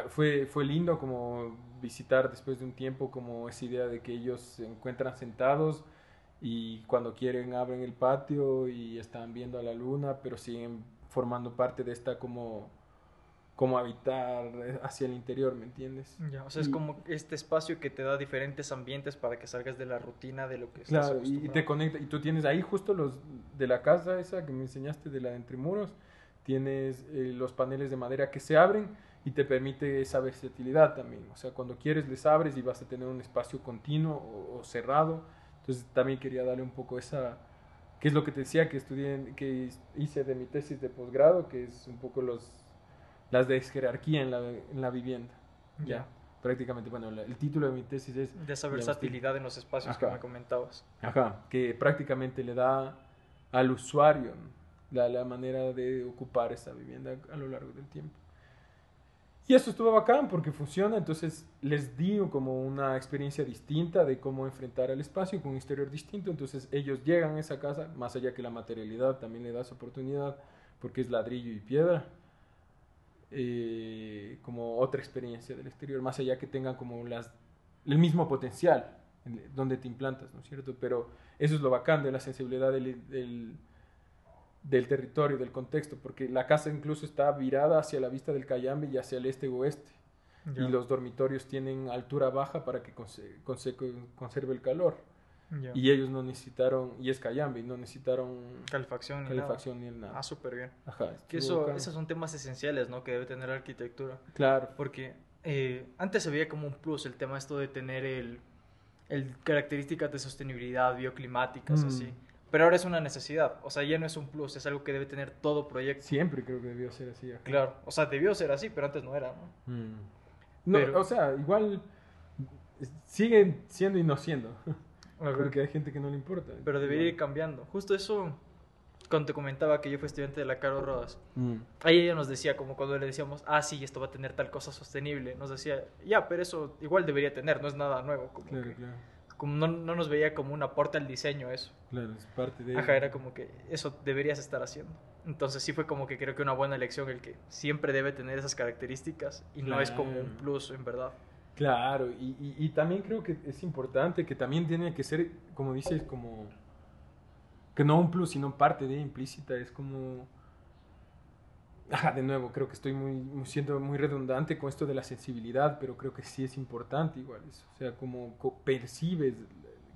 fue, fue lindo como visitar después de un tiempo como esa idea de que ellos se encuentran sentados y cuando quieren abren el patio y están viendo a la luna, pero siguen formando parte de esta como, como habitar hacia el interior, ¿me entiendes? Ya, o sea, es como este espacio que te da diferentes ambientes para que salgas de la rutina de lo que estás Claro, y, te conecta, y tú tienes ahí justo los de la casa esa que me enseñaste de la de entre muros, tienes eh, los paneles de madera que se abren y te permite esa versatilidad también, o sea, cuando quieres les abres y vas a tener un espacio continuo o, o cerrado, entonces también quería darle un poco esa, que es lo que te decía que estudié, que hice de mi tesis de posgrado, que es un poco los, las de jerarquía en la, en la vivienda, ya, prácticamente, bueno, el título de mi tesis es De esa versatilidad en los espacios que me comentabas. Ajá, que prácticamente le da al usuario la, la manera de ocupar esa vivienda a lo largo del tiempo. Y eso estuvo bacán porque funciona, entonces les di como una experiencia distinta de cómo enfrentar el espacio con un exterior distinto, entonces ellos llegan a esa casa, más allá que la materialidad también le da esa oportunidad porque es ladrillo y piedra, eh, como otra experiencia del exterior, más allá que tengan como las, el mismo potencial en- donde te implantas, ¿no es cierto? Pero eso es lo bacán de la sensibilidad del, del territorio, del contexto, porque la casa incluso está virada hacia la vista del Cayambe y hacia el este oeste, y los dormitorios tienen altura baja para que conse- conse- conserve el calor, y ellos no necesitaron, y es Cayambe, y no necesitaron Calefacción ni calefacción ni el nada. nada. Ah, súper bien. Ajá, Que eso, esos son temas esenciales, ¿no? Que debe tener la arquitectura. Claro, Porque eh, antes se veía como un plus el tema esto de tener el, el características de sostenibilidad bioclimáticas, Mm. así. Pero ahora es una necesidad. O sea, ya no es un plus, es algo que debe tener todo proyecto. siempre creo que debió ser así. ajá. Claro. O sea, debió ser así, pero antes no era, ¿no? Mm. No, Pero- o sea, igual siguen siendo y no siendo. Ajá. Porque hay gente que no le importa. Pero debería ir cambiando. Justo eso, cuando te comentaba que yo fui estudiante de la Caro Rodas, Mm. ahí ella nos decía, como cuando le decíamos, ah, sí, esto va a tener tal cosa sostenible, nos decía, ya, pero eso igual debería tener, no es nada nuevo. Como, Claro, que- claro. Como no, no nos veía como un aporte al diseño eso. Claro, es parte de. Ajá, era como que eso deberías estar haciendo. Entonces sí fue como que creo que una buena elección el que siempre debe tener esas características y no es como un plus en verdad. Claro, y, y, y también creo que es importante que también tiene que ser, como dices, como. Que no un plus, sino parte de implícita. Es como. De nuevo, creo que estoy muy, siendo muy redundante con esto de la sensibilidad, pero creo que sí es importante igual eso. O sea, como co- percibes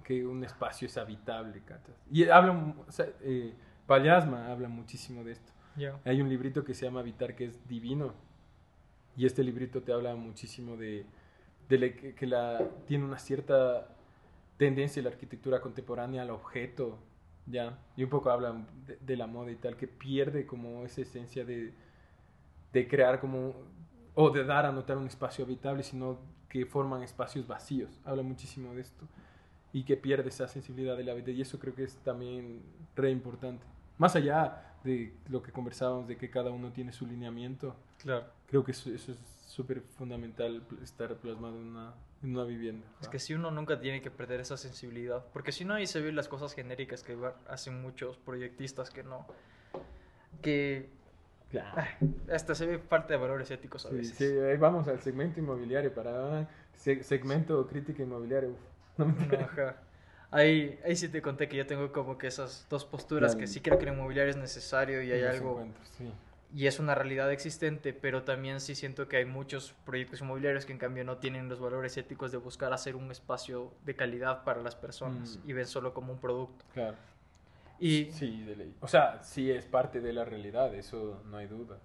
que un espacio es habitable, ¿cachas? Y habla, o sea, eh, Pallasma habla muchísimo de esto. Ya. Hay un librito que se llama Habitar que es divino. Y este librito te habla muchísimo de, de la- que, que la, tiene una cierta tendencia la arquitectura contemporánea al objeto, ¿ya? Y un poco habla de, de la moda y tal, que pierde como esa esencia de, de crear como, o de dar a notar un espacio habitable, sino que forman espacios vacíos. Habla muchísimo de esto. Y que pierde esa sensibilidad de la vida. Y eso creo que es también re importante. Más allá de lo que conversábamos, de que cada uno tiene su lineamiento, Claro. creo que eso, eso es súper fundamental estar plasmado en una, en una vivienda. Es que si uno nunca tiene que perder esa sensibilidad, porque si no ahí se ven las cosas genéricas que hacen muchos proyectistas que no, que. Ay, hasta se ve falta de valores éticos a Sí, veces. sí, ahí vamos al segmento inmobiliario para ah, se- segmento crítica inmobiliaria. uf, no me No, ajá. Ahí, ahí sí te conté que yo tengo como que esas dos posturas Claro. que sí creo que el inmobiliario es necesario y hay los algo sí. y es una realidad existente, pero también sí siento que hay muchos proyectos inmobiliarios que en cambio no tienen los valores éticos de buscar hacer un espacio de calidad para las personas Mm. y ven solo como un producto. Claro. Y Sí, de ley. O sea, sí es parte de la realidad, eso no hay duda.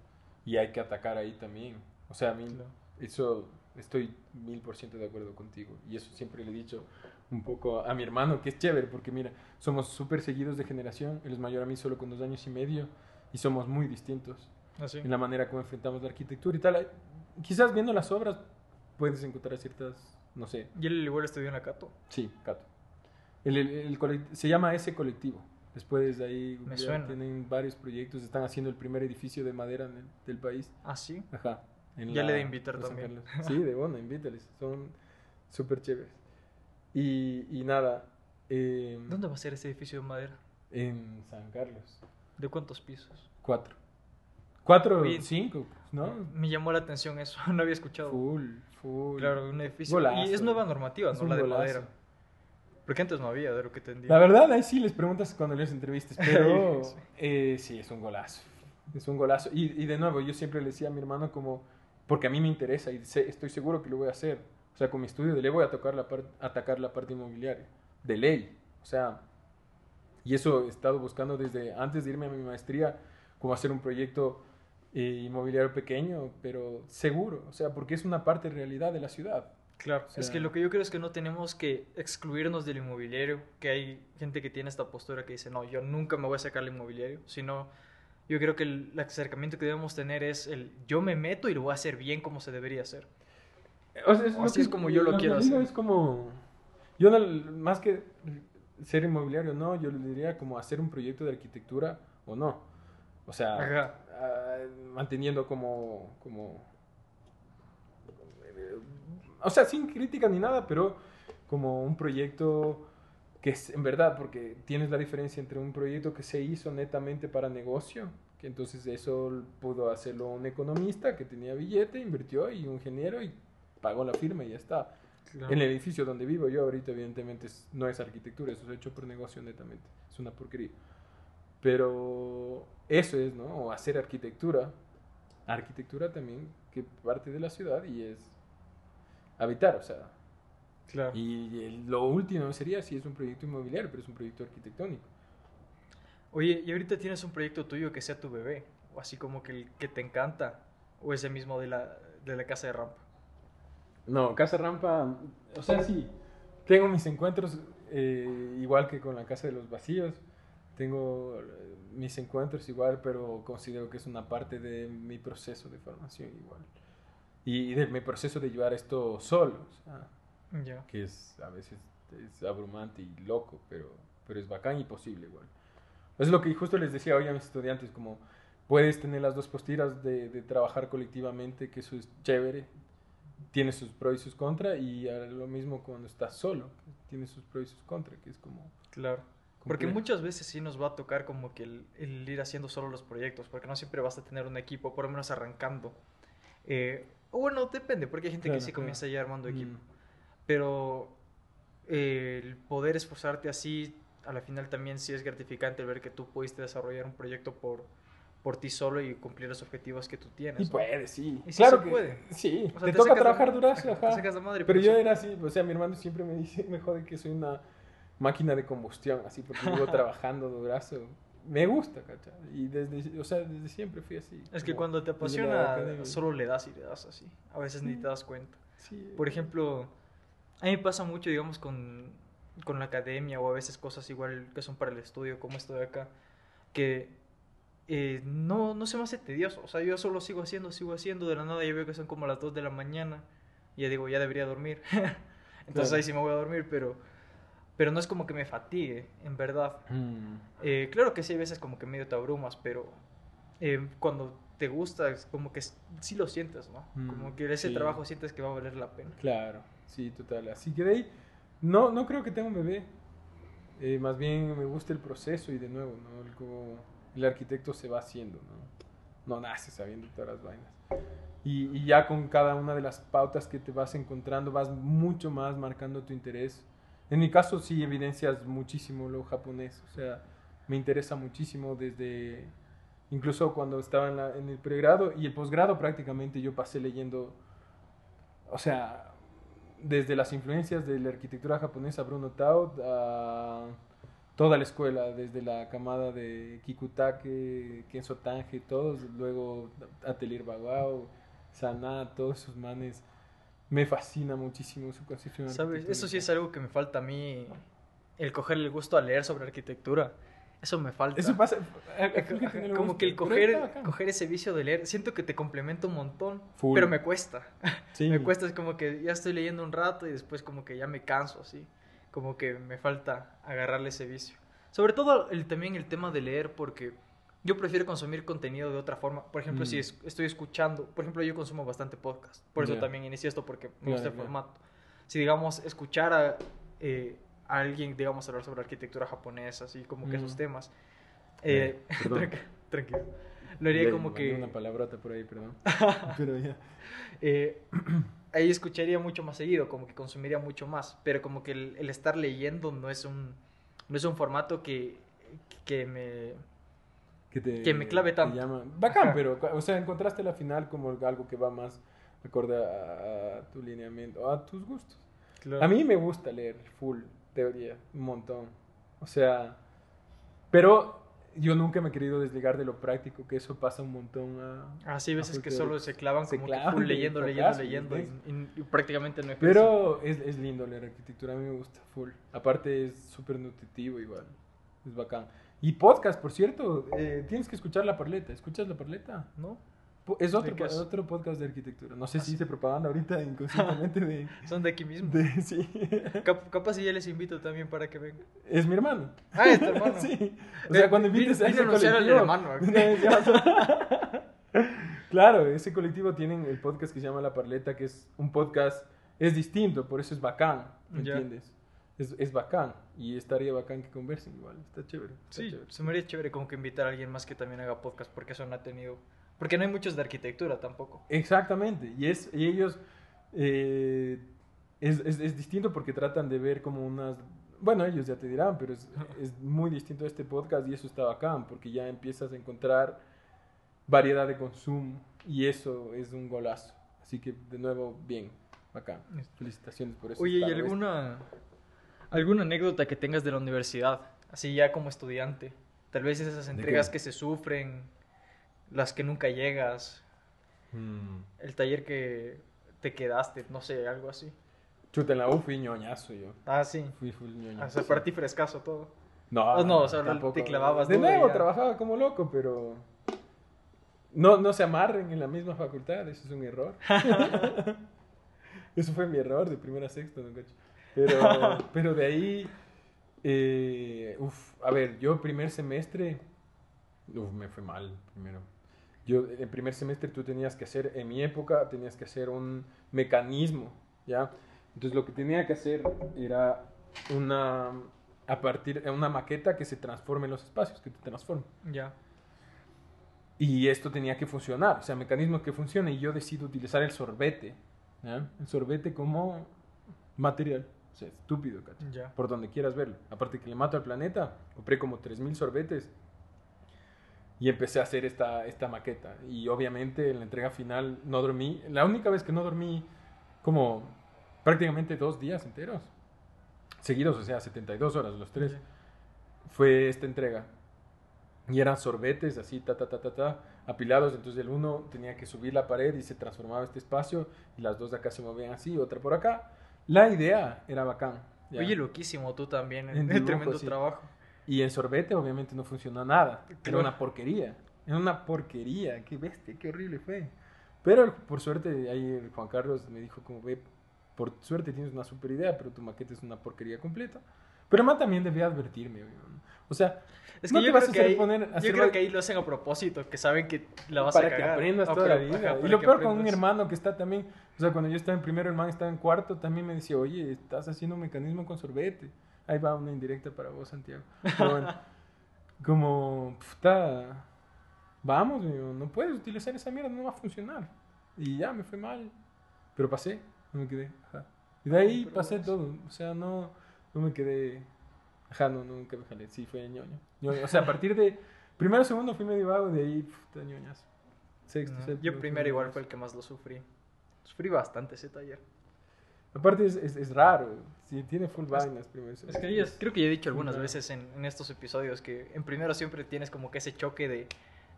Y hay que atacar ahí también. O sea, a mí, Claro. eso estoy mil por ciento de acuerdo contigo. Y eso siempre le he dicho un poco a mi hermano, que es chévere, porque mira, somos súper seguidos de generación. Él es mayor a mí solo con dos años y medio. Y somos muy distintos así. en la manera como enfrentamos la arquitectura y tal. Quizás viendo las obras puedes encontrar ciertas, no sé, Y él igual estudió en la Cato. Sí, Cato. El, el- el se llama ese colectivo. Después de ahí Me ya suena. tienen varios proyectos. Están haciendo el primer edificio de madera el- del país. Ah, sí. Ajá. en Ya le de invitar también. Carlos. Sí, de bueno, invítales. Son súper chéveres. Y, y nada. eh, ¿Dónde va a ser ese edificio de madera? En San Carlos. ¿De cuántos pisos? Cuatro. Cuatro, cinco, ¿no? Me llamó la atención eso, no había escuchado. Full, full. Claro, un edificio. Golazo. Y es nueva normativa, Es no la de golazo. madera. Porque antes no había, de lo que entendí. La verdad, ahí sí les preguntas cuando les entrevistes, pero Sí. eh, sí, es un golazo. Es un golazo. Y, y de nuevo, yo siempre le decía a mi hermano como, porque a mí me interesa y sé- estoy seguro que lo voy a hacer. O sea, con mi estudio de ley voy a tocar la par- atacar la parte inmobiliaria. De ley. O sea, y eso he estado buscando desde antes de irme a mi maestría, como hacer un proyecto eh, inmobiliario pequeño, pero seguro. O sea, porque es una parte realidad de la ciudad. Claro, O es que lo que yo creo es que no tenemos que excluirnos del inmobiliario, que hay gente que tiene esta postura que dice, no, yo nunca me voy a sacar el inmobiliario, sino yo creo que el, acercamiento que debemos tener es el yo me meto y lo voy a hacer bien como se debería hacer. O sea, es O así que- es como yo lo quiero hacer. Es como, yo no, más que ser inmobiliario, no, yo le diría como hacer un proyecto de arquitectura o no. O sea, ah, manteniendo como, como, o sea, sin crítica ni nada, pero como un proyecto que es en verdad, porque tienes la diferencia entre un proyecto que se hizo netamente para negocio, que entonces eso pudo hacerlo un economista que tenía billete, invirtió, y un ingeniero y pagó la firma y ya está. En el edificio donde vivo yo ahorita, evidentemente, no es arquitectura, eso es hecho por negocio netamente. Es una porquería. Pero eso es, ¿no? O hacer arquitectura. Arquitectura también, que parte de la ciudad y es habitar, o sea. Claro. Y el- lo último sería si es un proyecto inmobiliario, pero es un proyecto arquitectónico. Oye, ¿y ahorita tienes un proyecto tuyo que sea tu bebé? O así como que el que te encanta, o ese mismo de la, de la casa de rampa. No, Casa Rampa, o sea, sí, tengo mis encuentros eh, igual que con la Casa de los Vacíos, tengo eh, mis encuentros igual, pero considero que es una parte de mi proceso de formación igual. Y, y de mi proceso de llevar esto solo, o sea, Ya. que es a veces es abrumante y loco, pero, pero es bacán y posible igual. Es lo que justo les decía hoy a mis estudiantes, como puedes tener las dos posturas de, de trabajar colectivamente, que eso es chévere, tiene sus pros y sus contras, y lo mismo cuando estás solo, tiene sus pros y sus contras, que es como... Claro. Porque muchas veces sí nos va a tocar como que el, el ir haciendo solo los proyectos, porque no siempre vas a tener un equipo, por lo menos arrancando. Eh, bueno, depende, porque hay gente Claro, que sí claro. comienza ya armando equipo. Mm, Pero eh, el poder esforzarte así, a la final también sí es gratificante el ver que tú pudiste desarrollar un proyecto por, por ti solo y cumplir los objetivos que tú tienes. Y ¿no? puedes, sí. Y sí claro se que puede. Sí, O sea, te, te toca trabajar madre, Pero sí. yo era así, o sea, mi hermano siempre me dice, me jode que soy una máquina de combustión, así, porque vivo trabajando durazo. Me gusta, ¿cachai? Y desde, o sea, desde siempre fui así. Es que cuando te la apasiona, solo le das y le das así. A veces ni Sí. te das cuenta. Sí, Por ejemplo, a mí me pasa mucho, digamos, con, con la academia o a veces cosas igual que son para el estudio, como esto de acá, que eh, no, no se me hace tedioso. O sea, yo solo sigo haciendo, sigo haciendo, de la nada ya veo que son como las 2 de la mañana y ya digo, ya debería dormir. Entonces Claro. ahí sí me voy a dormir, pero, pero no es como que me fatigue, en verdad. Mm, Eh, claro que sí, hay veces como que medio te abrumas, pero eh, cuando te gusta es como que sí lo sientes, ¿no? Mm, como que ese sí. trabajo sientes que va a valer la pena. claro, sí, total. Así que de ahí, no, no creo que tenga un bebé. Eh, más bien me gusta el proceso y de nuevo, ¿no? El, como el arquitecto se va haciendo, ¿no? No nace sabiendo todas las vainas. Y, y ya con cada una de las pautas que te vas encontrando, vas mucho más marcando tu interés. En mi caso sí evidencias muchísimo lo japonés, o sea, me interesa muchísimo desde, Incluso cuando estaba en, la- el pregrado y el posgrado prácticamente yo pasé leyendo, o sea, desde las influencias de la arquitectura japonesa, Bruno Taut, a toda la escuela, desde la camada de Kikutake, Kenzo Tange, todos, luego Atelier Bagao, Sana, todos esos manes. Me fascina muchísimo su concepción ¿Sabes? Eso sí es algo que me falta a mí, el coger el gusto a leer sobre arquitectura. Eso me falta. Eso pasa. Eh, le Como que el coger, coger ese vicio de leer, siento que te complementa un montón, Full. pero me cuesta. Sí. Me cuesta, es como que ya estoy leyendo un rato y después como que ya me canso, así. Como que me falta agarrarle ese vicio. Sobre todo el, también el tema de leer, porque yo prefiero consumir contenido de otra forma. Por ejemplo, Mm. si es- estoy escuchando, por ejemplo, yo consumo bastante podcast. Por eso Ya. también inicié esto, porque me gusta el formato. Si, digamos, escuchar a, eh, a alguien, digamos, hablar sobre arquitectura japonesa, así como que Mm. esos temas. eh, tranquilo. Lo haría Le como que... Una palabrota por ahí, perdón. Pero ya. eh, ahí escucharía mucho más seguido, como que consumiría mucho más, pero como que el, el estar leyendo no es un, no es un formato que, que me... Que, te, Que me clave te tanto. llama. Bacán, Ajá. pero, o sea, encontraste la final como algo que va más acorde a, a tu lineamiento, a tus gustos. A mí me gusta leer full teoría, un montón. O sea, pero yo nunca me he querido desligar de lo práctico, que eso pasa un montón a... Así veces full que solo se clavan Se como clavan que full leyendo, leyendo, leyendo, y, y- y prácticamente no ejercen. Pero es, es lindo leer arquitectura, a mí me gusta full. Aparte es súper nutritivo igual, es bacán. Y podcast, por cierto, eh, tienes que escuchar La Parleta. ¿Escuchas La Parleta? ¿no? Es otro, ¿De qué es? otro podcast de arquitectura. No sé Ah, si hice propaganda ahorita inconscientemente de... Son de aquí mismo. de- sí. Cap- capaz si ya les invito también para que vengan. Es mi hermano. Ah, es tu hermano. Sí. O sea, Eh, cuando vi- invites a ese anunciar al colectivo... hermano. claro, ese colectivo tienen el podcast que se llama La Parleta, que es un podcast... Es distinto, por eso es bacán, ¿me entiendes? Es, es bacán. Y estaría bacán que conversen igual. Está chévere. está Sí, chévere. se me haría chévere como que invitar a alguien más que también haga podcast, porque eso no ha tenido... Porque no hay muchos de arquitectura tampoco. Exactamente. Y, es, y ellos... eh, es, es, es distinto porque tratan de ver como unas... Bueno, ellos ya te dirán, pero es, es muy distinto a este podcast y eso está bacán porque ya empiezas a encontrar variedad de consumo y eso es un golazo. Así que, de nuevo, bien, bacán. Felicitaciones por eso. Oye, ¿y alguna, alguna anécdota que tengas de la universidad? Así ya como estudiante. Tal vez esas ¿De entregas que se sufren, las que nunca llegas, Mm. el taller que te quedaste, no sé, algo así. Chuta, en la U fui ñoñazo yo. Ah, sí. Fui full ñoñazo. O sea, para ti frescaso todo. No, Oh, no, o sea, tampoco. te clavabas De nuevo, ya. trabajaba como loco, pero. No, no se amarren en la misma facultad, eso es un error. eso fue mi error de primera a sexta, ¿no, cacho? Pero, pero de ahí. eh, uf, a ver, yo primer semestre. Uf, me fue mal primero. Yo, en primer semestre tú tenías que hacer, en mi época, tenías que hacer un mecanismo, ¿ya? Entonces lo que tenía que hacer era una, a partir, una maqueta que se transforme en los espacios, que te transforme. Ya. Y esto tenía que funcionar, o sea, mecanismo que funcione. Y yo decido utilizar el sorbete, ¿ya? El sorbete como material. O sea, estúpido, ¿cachai? Ya. Por donde quieras verlo. Aparte que le mato al planeta, compré como 3.000 sorbetes. Y empecé a hacer esta, esta maqueta. Y obviamente en la entrega final no dormí. La única vez que no dormí como prácticamente dos días enteros. Seguidos, o sea, 72 horas los tres. Fue esta entrega. Y eran sorbetes así, ta, ta, ta, ta, ta, apilados. Entonces el uno tenía que subir la pared y se transformaba este espacio. Y las dos de acá se movían así, otra por acá. La idea era bacán. ¿ya? Oye, loquísimo tú también. En En dibujo, tremendo sí. trabajo. Y en sorbete obviamente no funcionó nada. Era Claro. una porquería. Era una porquería. Qué bestia, qué horrible fue. Pero por suerte ahí el Juan Carlos me dijo como ve, por suerte tienes una super idea, pero tu maqueta es una porquería completa. Pero el man también debía advertirme. weón. O sea, Es que no yo, creo a que, ahí, poner- yo creo que ahí lo hacen a propósito, que saben que la vas para a que cagar. aprendas Ah, toda la vida. ajá, y lo que peor con un aprendas. hermano que está también, o sea, cuando yo estaba en primero, el man estaba en cuarto, también me decía, oye, estás haciendo un mecanismo con sorbete. Ahí va una indirecta para vos, Santiago. Pero bueno, como, puta, vamos, no puedes utilizar esa mierda, no va a funcionar. Y ya, me fue mal. Pero pasé, no me quedé. Ajá. Y de ahí pasé todo, o sea, no, no me quedé. Ajá, no, nunca me jalé, sí, fue ñoño. ñoño. O sea, a partir de Primero, segundo fui medio vago, de ahí, puta, ñoñazo. Sexto, No, séptimo, Yo primero igual fue el que más lo sufrí. Sufrí bastante ese taller. Aparte es, es, es raro, sí, tiene full vainas primero. Es que ya- creo que ya he dicho algunas veces en, en estos episodios que en primero siempre tienes como que ese choque de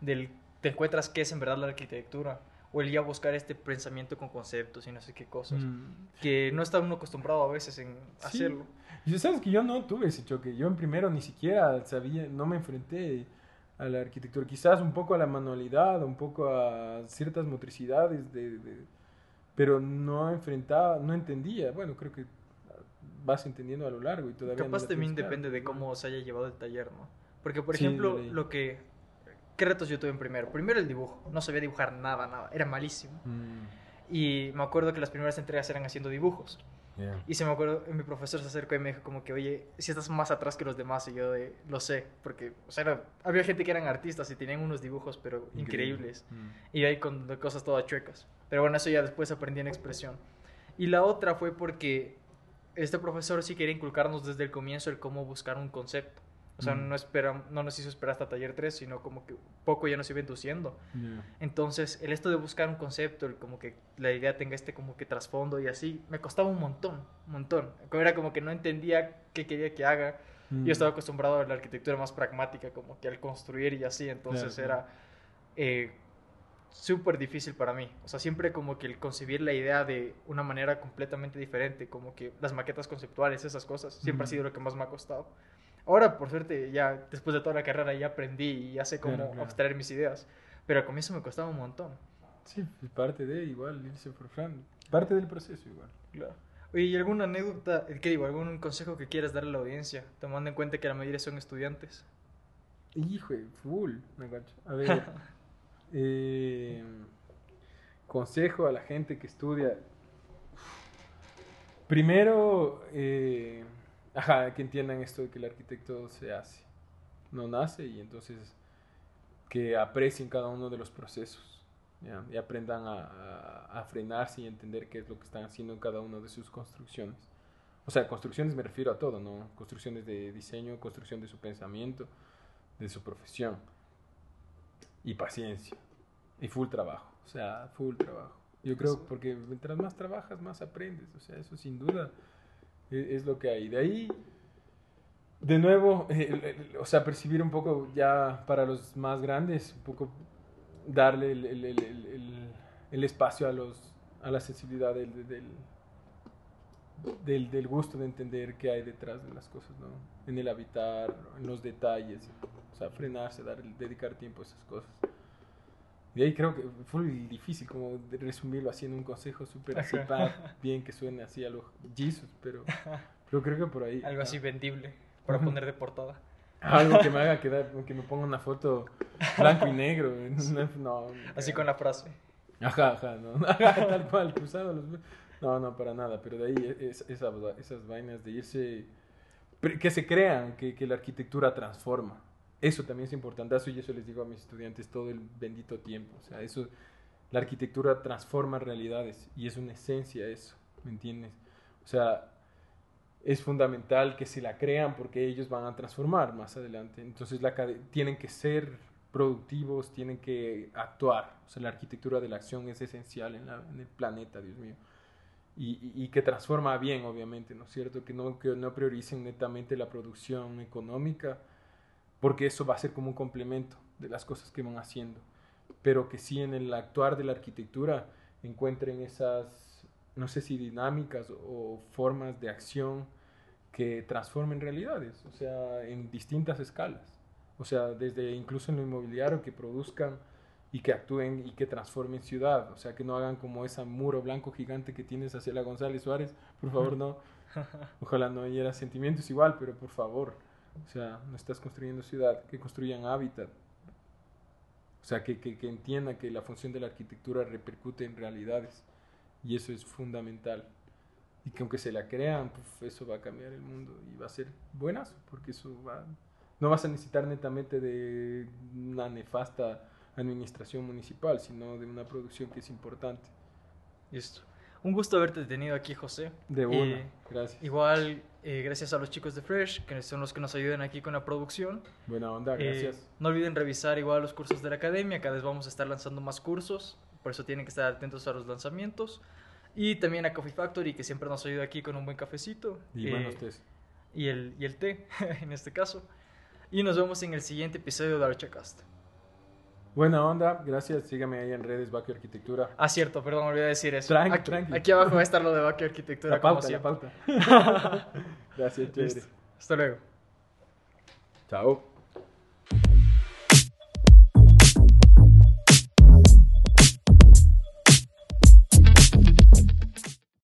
del te encuentras qué es en verdad la arquitectura o el ya buscar este pensamiento con conceptos y no sé qué cosas Mm. que no está uno acostumbrado a veces en Sí. hacerlo. Y sabes que yo no tuve ese choque. Yo en primero ni siquiera sabía, no me enfrenté a la arquitectura. Quizás un poco a la manualidad, un poco a ciertas motricidades, de, de- pero no enfrentaba, no entendía. Bueno, creo que vas entendiendo a lo largo y todavía. no Capaz la también depende de cómo se haya llevado el taller, ¿no? Porque por Sí, ejemplo, lo que ¿qué retos yo tuve en primero? Primero el dibujo, no sabía dibujar nada, nada, era malísimo. Mm, Y me acuerdo que las primeras entregas eran haciendo dibujos. yeah. Y se me acuerdo, mi profesor se acercó y me dijo como que, oye, si estás más atrás que los demás, y yo de, lo sé, porque, o sea, era- había gente que eran artistas y tenían unos dibujos, pero increíbles, Mm. y ahí con cosas todas chuecas. Pero bueno, eso ya después aprendí en expresión. Y la otra fue porque este profesor sí quería inculcarnos desde el comienzo el cómo buscar un concepto. O sea, Mm. no, espera, no nos hizo esperar hasta taller 3, sino como que poco ya nos iba induciendo. Yeah. Entonces, el esto de buscar un concepto, el como que la idea tenga este como que trasfondo y así, me costaba un montón, un montón. Era como que no entendía qué quería que haga. Mm. Yo estaba acostumbrado a la arquitectura más pragmática, como que al construir y así, entonces Claro, era eh, súper difícil para mí. O sea, siempre como que el concebir la idea de una manera completamente diferente, como que las maquetas conceptuales, esas cosas, siempre ha Ujú. sido lo que más me ha costado. Ahora, por suerte, ya después de toda la carrera ya aprendí y ya sé cómo Claro, claro. abstraer mis ideas. Pero al comienzo me costaba un montón. Sí, es parte de igual, irse for fun. Parte del proceso igual. Claro. Oye, ¿y alguna anécdota, eh, qué digo, algún consejo que quieras darle a la audiencia, tomando en cuenta que la mayoría son estudiantes? Hijo, full, me cacho. A ver, eh, consejo a la gente que estudia. Primero, eh, ajá, que entiendan esto de que el arquitecto se hace, no nace, y entonces que aprecien cada uno de los procesos ¿ya? y aprendan a, a- a frenarse y entender qué es lo que están haciendo en cada una de sus construcciones. O sea, construcciones me refiero a todo, ¿no? Construcciones de diseño, construcción de su pensamiento, de su profesión. Y paciencia. Y full trabajo. O sea, full trabajo. Yo creo porque mientras más trabajas, más aprendes. O sea, eso sin duda es, lo que hay. De ahí, de nuevo, el- o sea, percibir un poco ya para los más grandes, un poco darle el- el- el espacio a, los, a la sensibilidad del, del, del, del gusto de entender qué hay detrás de las cosas, ¿no? En el habitar, en los detalles. O sea, frenarse, dar, dedicar tiempo a esas cosas. Y ahí creo que fue difícil como de resumirlo en un consejo súper así, bien que suene así a los Jesus, pero, pero creo que por ahí. Algo ah, así vendible para poner de portada. Algo que me haga quedar, que me ponga una foto blanco y negro. No, no, Así con la frase. Ajá, ajá, no. Ajá, tal cual, cruzado los... No, no, para nada, pero de ahí es, esas, esas vainas de irse... Que se crean que, que la arquitectura transforma. Eso también es importante, y eso les digo a mis estudiantes todo el bendito tiempo. O sea, eso, la arquitectura transforma realidades y es una esencia eso, ¿me entiendes? O sea, es fundamental que se la crean porque ellos van a transformar más adelante. Entonces la, tienen que ser productivos, tienen que actuar. O sea, la arquitectura de la acción es esencial en, la- en el planeta, Dios mío. Y, y- y que transforma bien, obviamente, ¿no es cierto? Que no, que no prioricen netamente la producción económica, porque eso va a ser como un complemento de las cosas que van haciendo. Pero que sí en el actuar de la arquitectura encuentren esas, no sé si dinámicas o formas de acción que transformen realidades, o sea, en distintas escalas. O sea, desde incluso en lo inmobiliario que produzcan y que actúen y que transformen ciudad. O sea, que no hagan como ese muro blanco gigante que tienes hacia la González Suárez. Por favor, no. Ojalá no hubiera sentimientos igual, pero por favor. O sea, no estás construyendo ciudad, que construyan hábitat. O sea, que, que, que entiendan que la función de la arquitectura repercute en realidades. Y eso es fundamental. Y que aunque se la crean, puf, eso va a cambiar el mundo y va a ser buenazo, porque eso va... No vas a necesitar netamente de una nefasta administración municipal, sino de una producción que es importante. Listo. Un gusto haberte tenido aquí, José. De Eh, una, gracias. Igual, eh, gracias a los chicos de Fresh, que son los que nos ayudan aquí con la producción. Buena onda, Eh, gracias. no olviden revisar igual los cursos de la academia, cada vez vamos a estar lanzando más cursos, por eso tienen que estar atentos a los lanzamientos. Y también a Coffee Factory, que siempre nos ayuda aquí con un buen cafecito. y eh, buenos tés. y el, y el té, en este caso. Y nos vemos en el siguiente episodio de Archacast. Buena onda, gracias. Sígame ahí en redes Baque Arquitectura. Ah, cierto, perdón, me olvidé decir eso. Tranqui, aquí, tranqui. aquí abajo va a estar lo de Baque Arquitectura. La como pauta, la siempre. pauta. gracias, chévere. Hasta luego. Chao.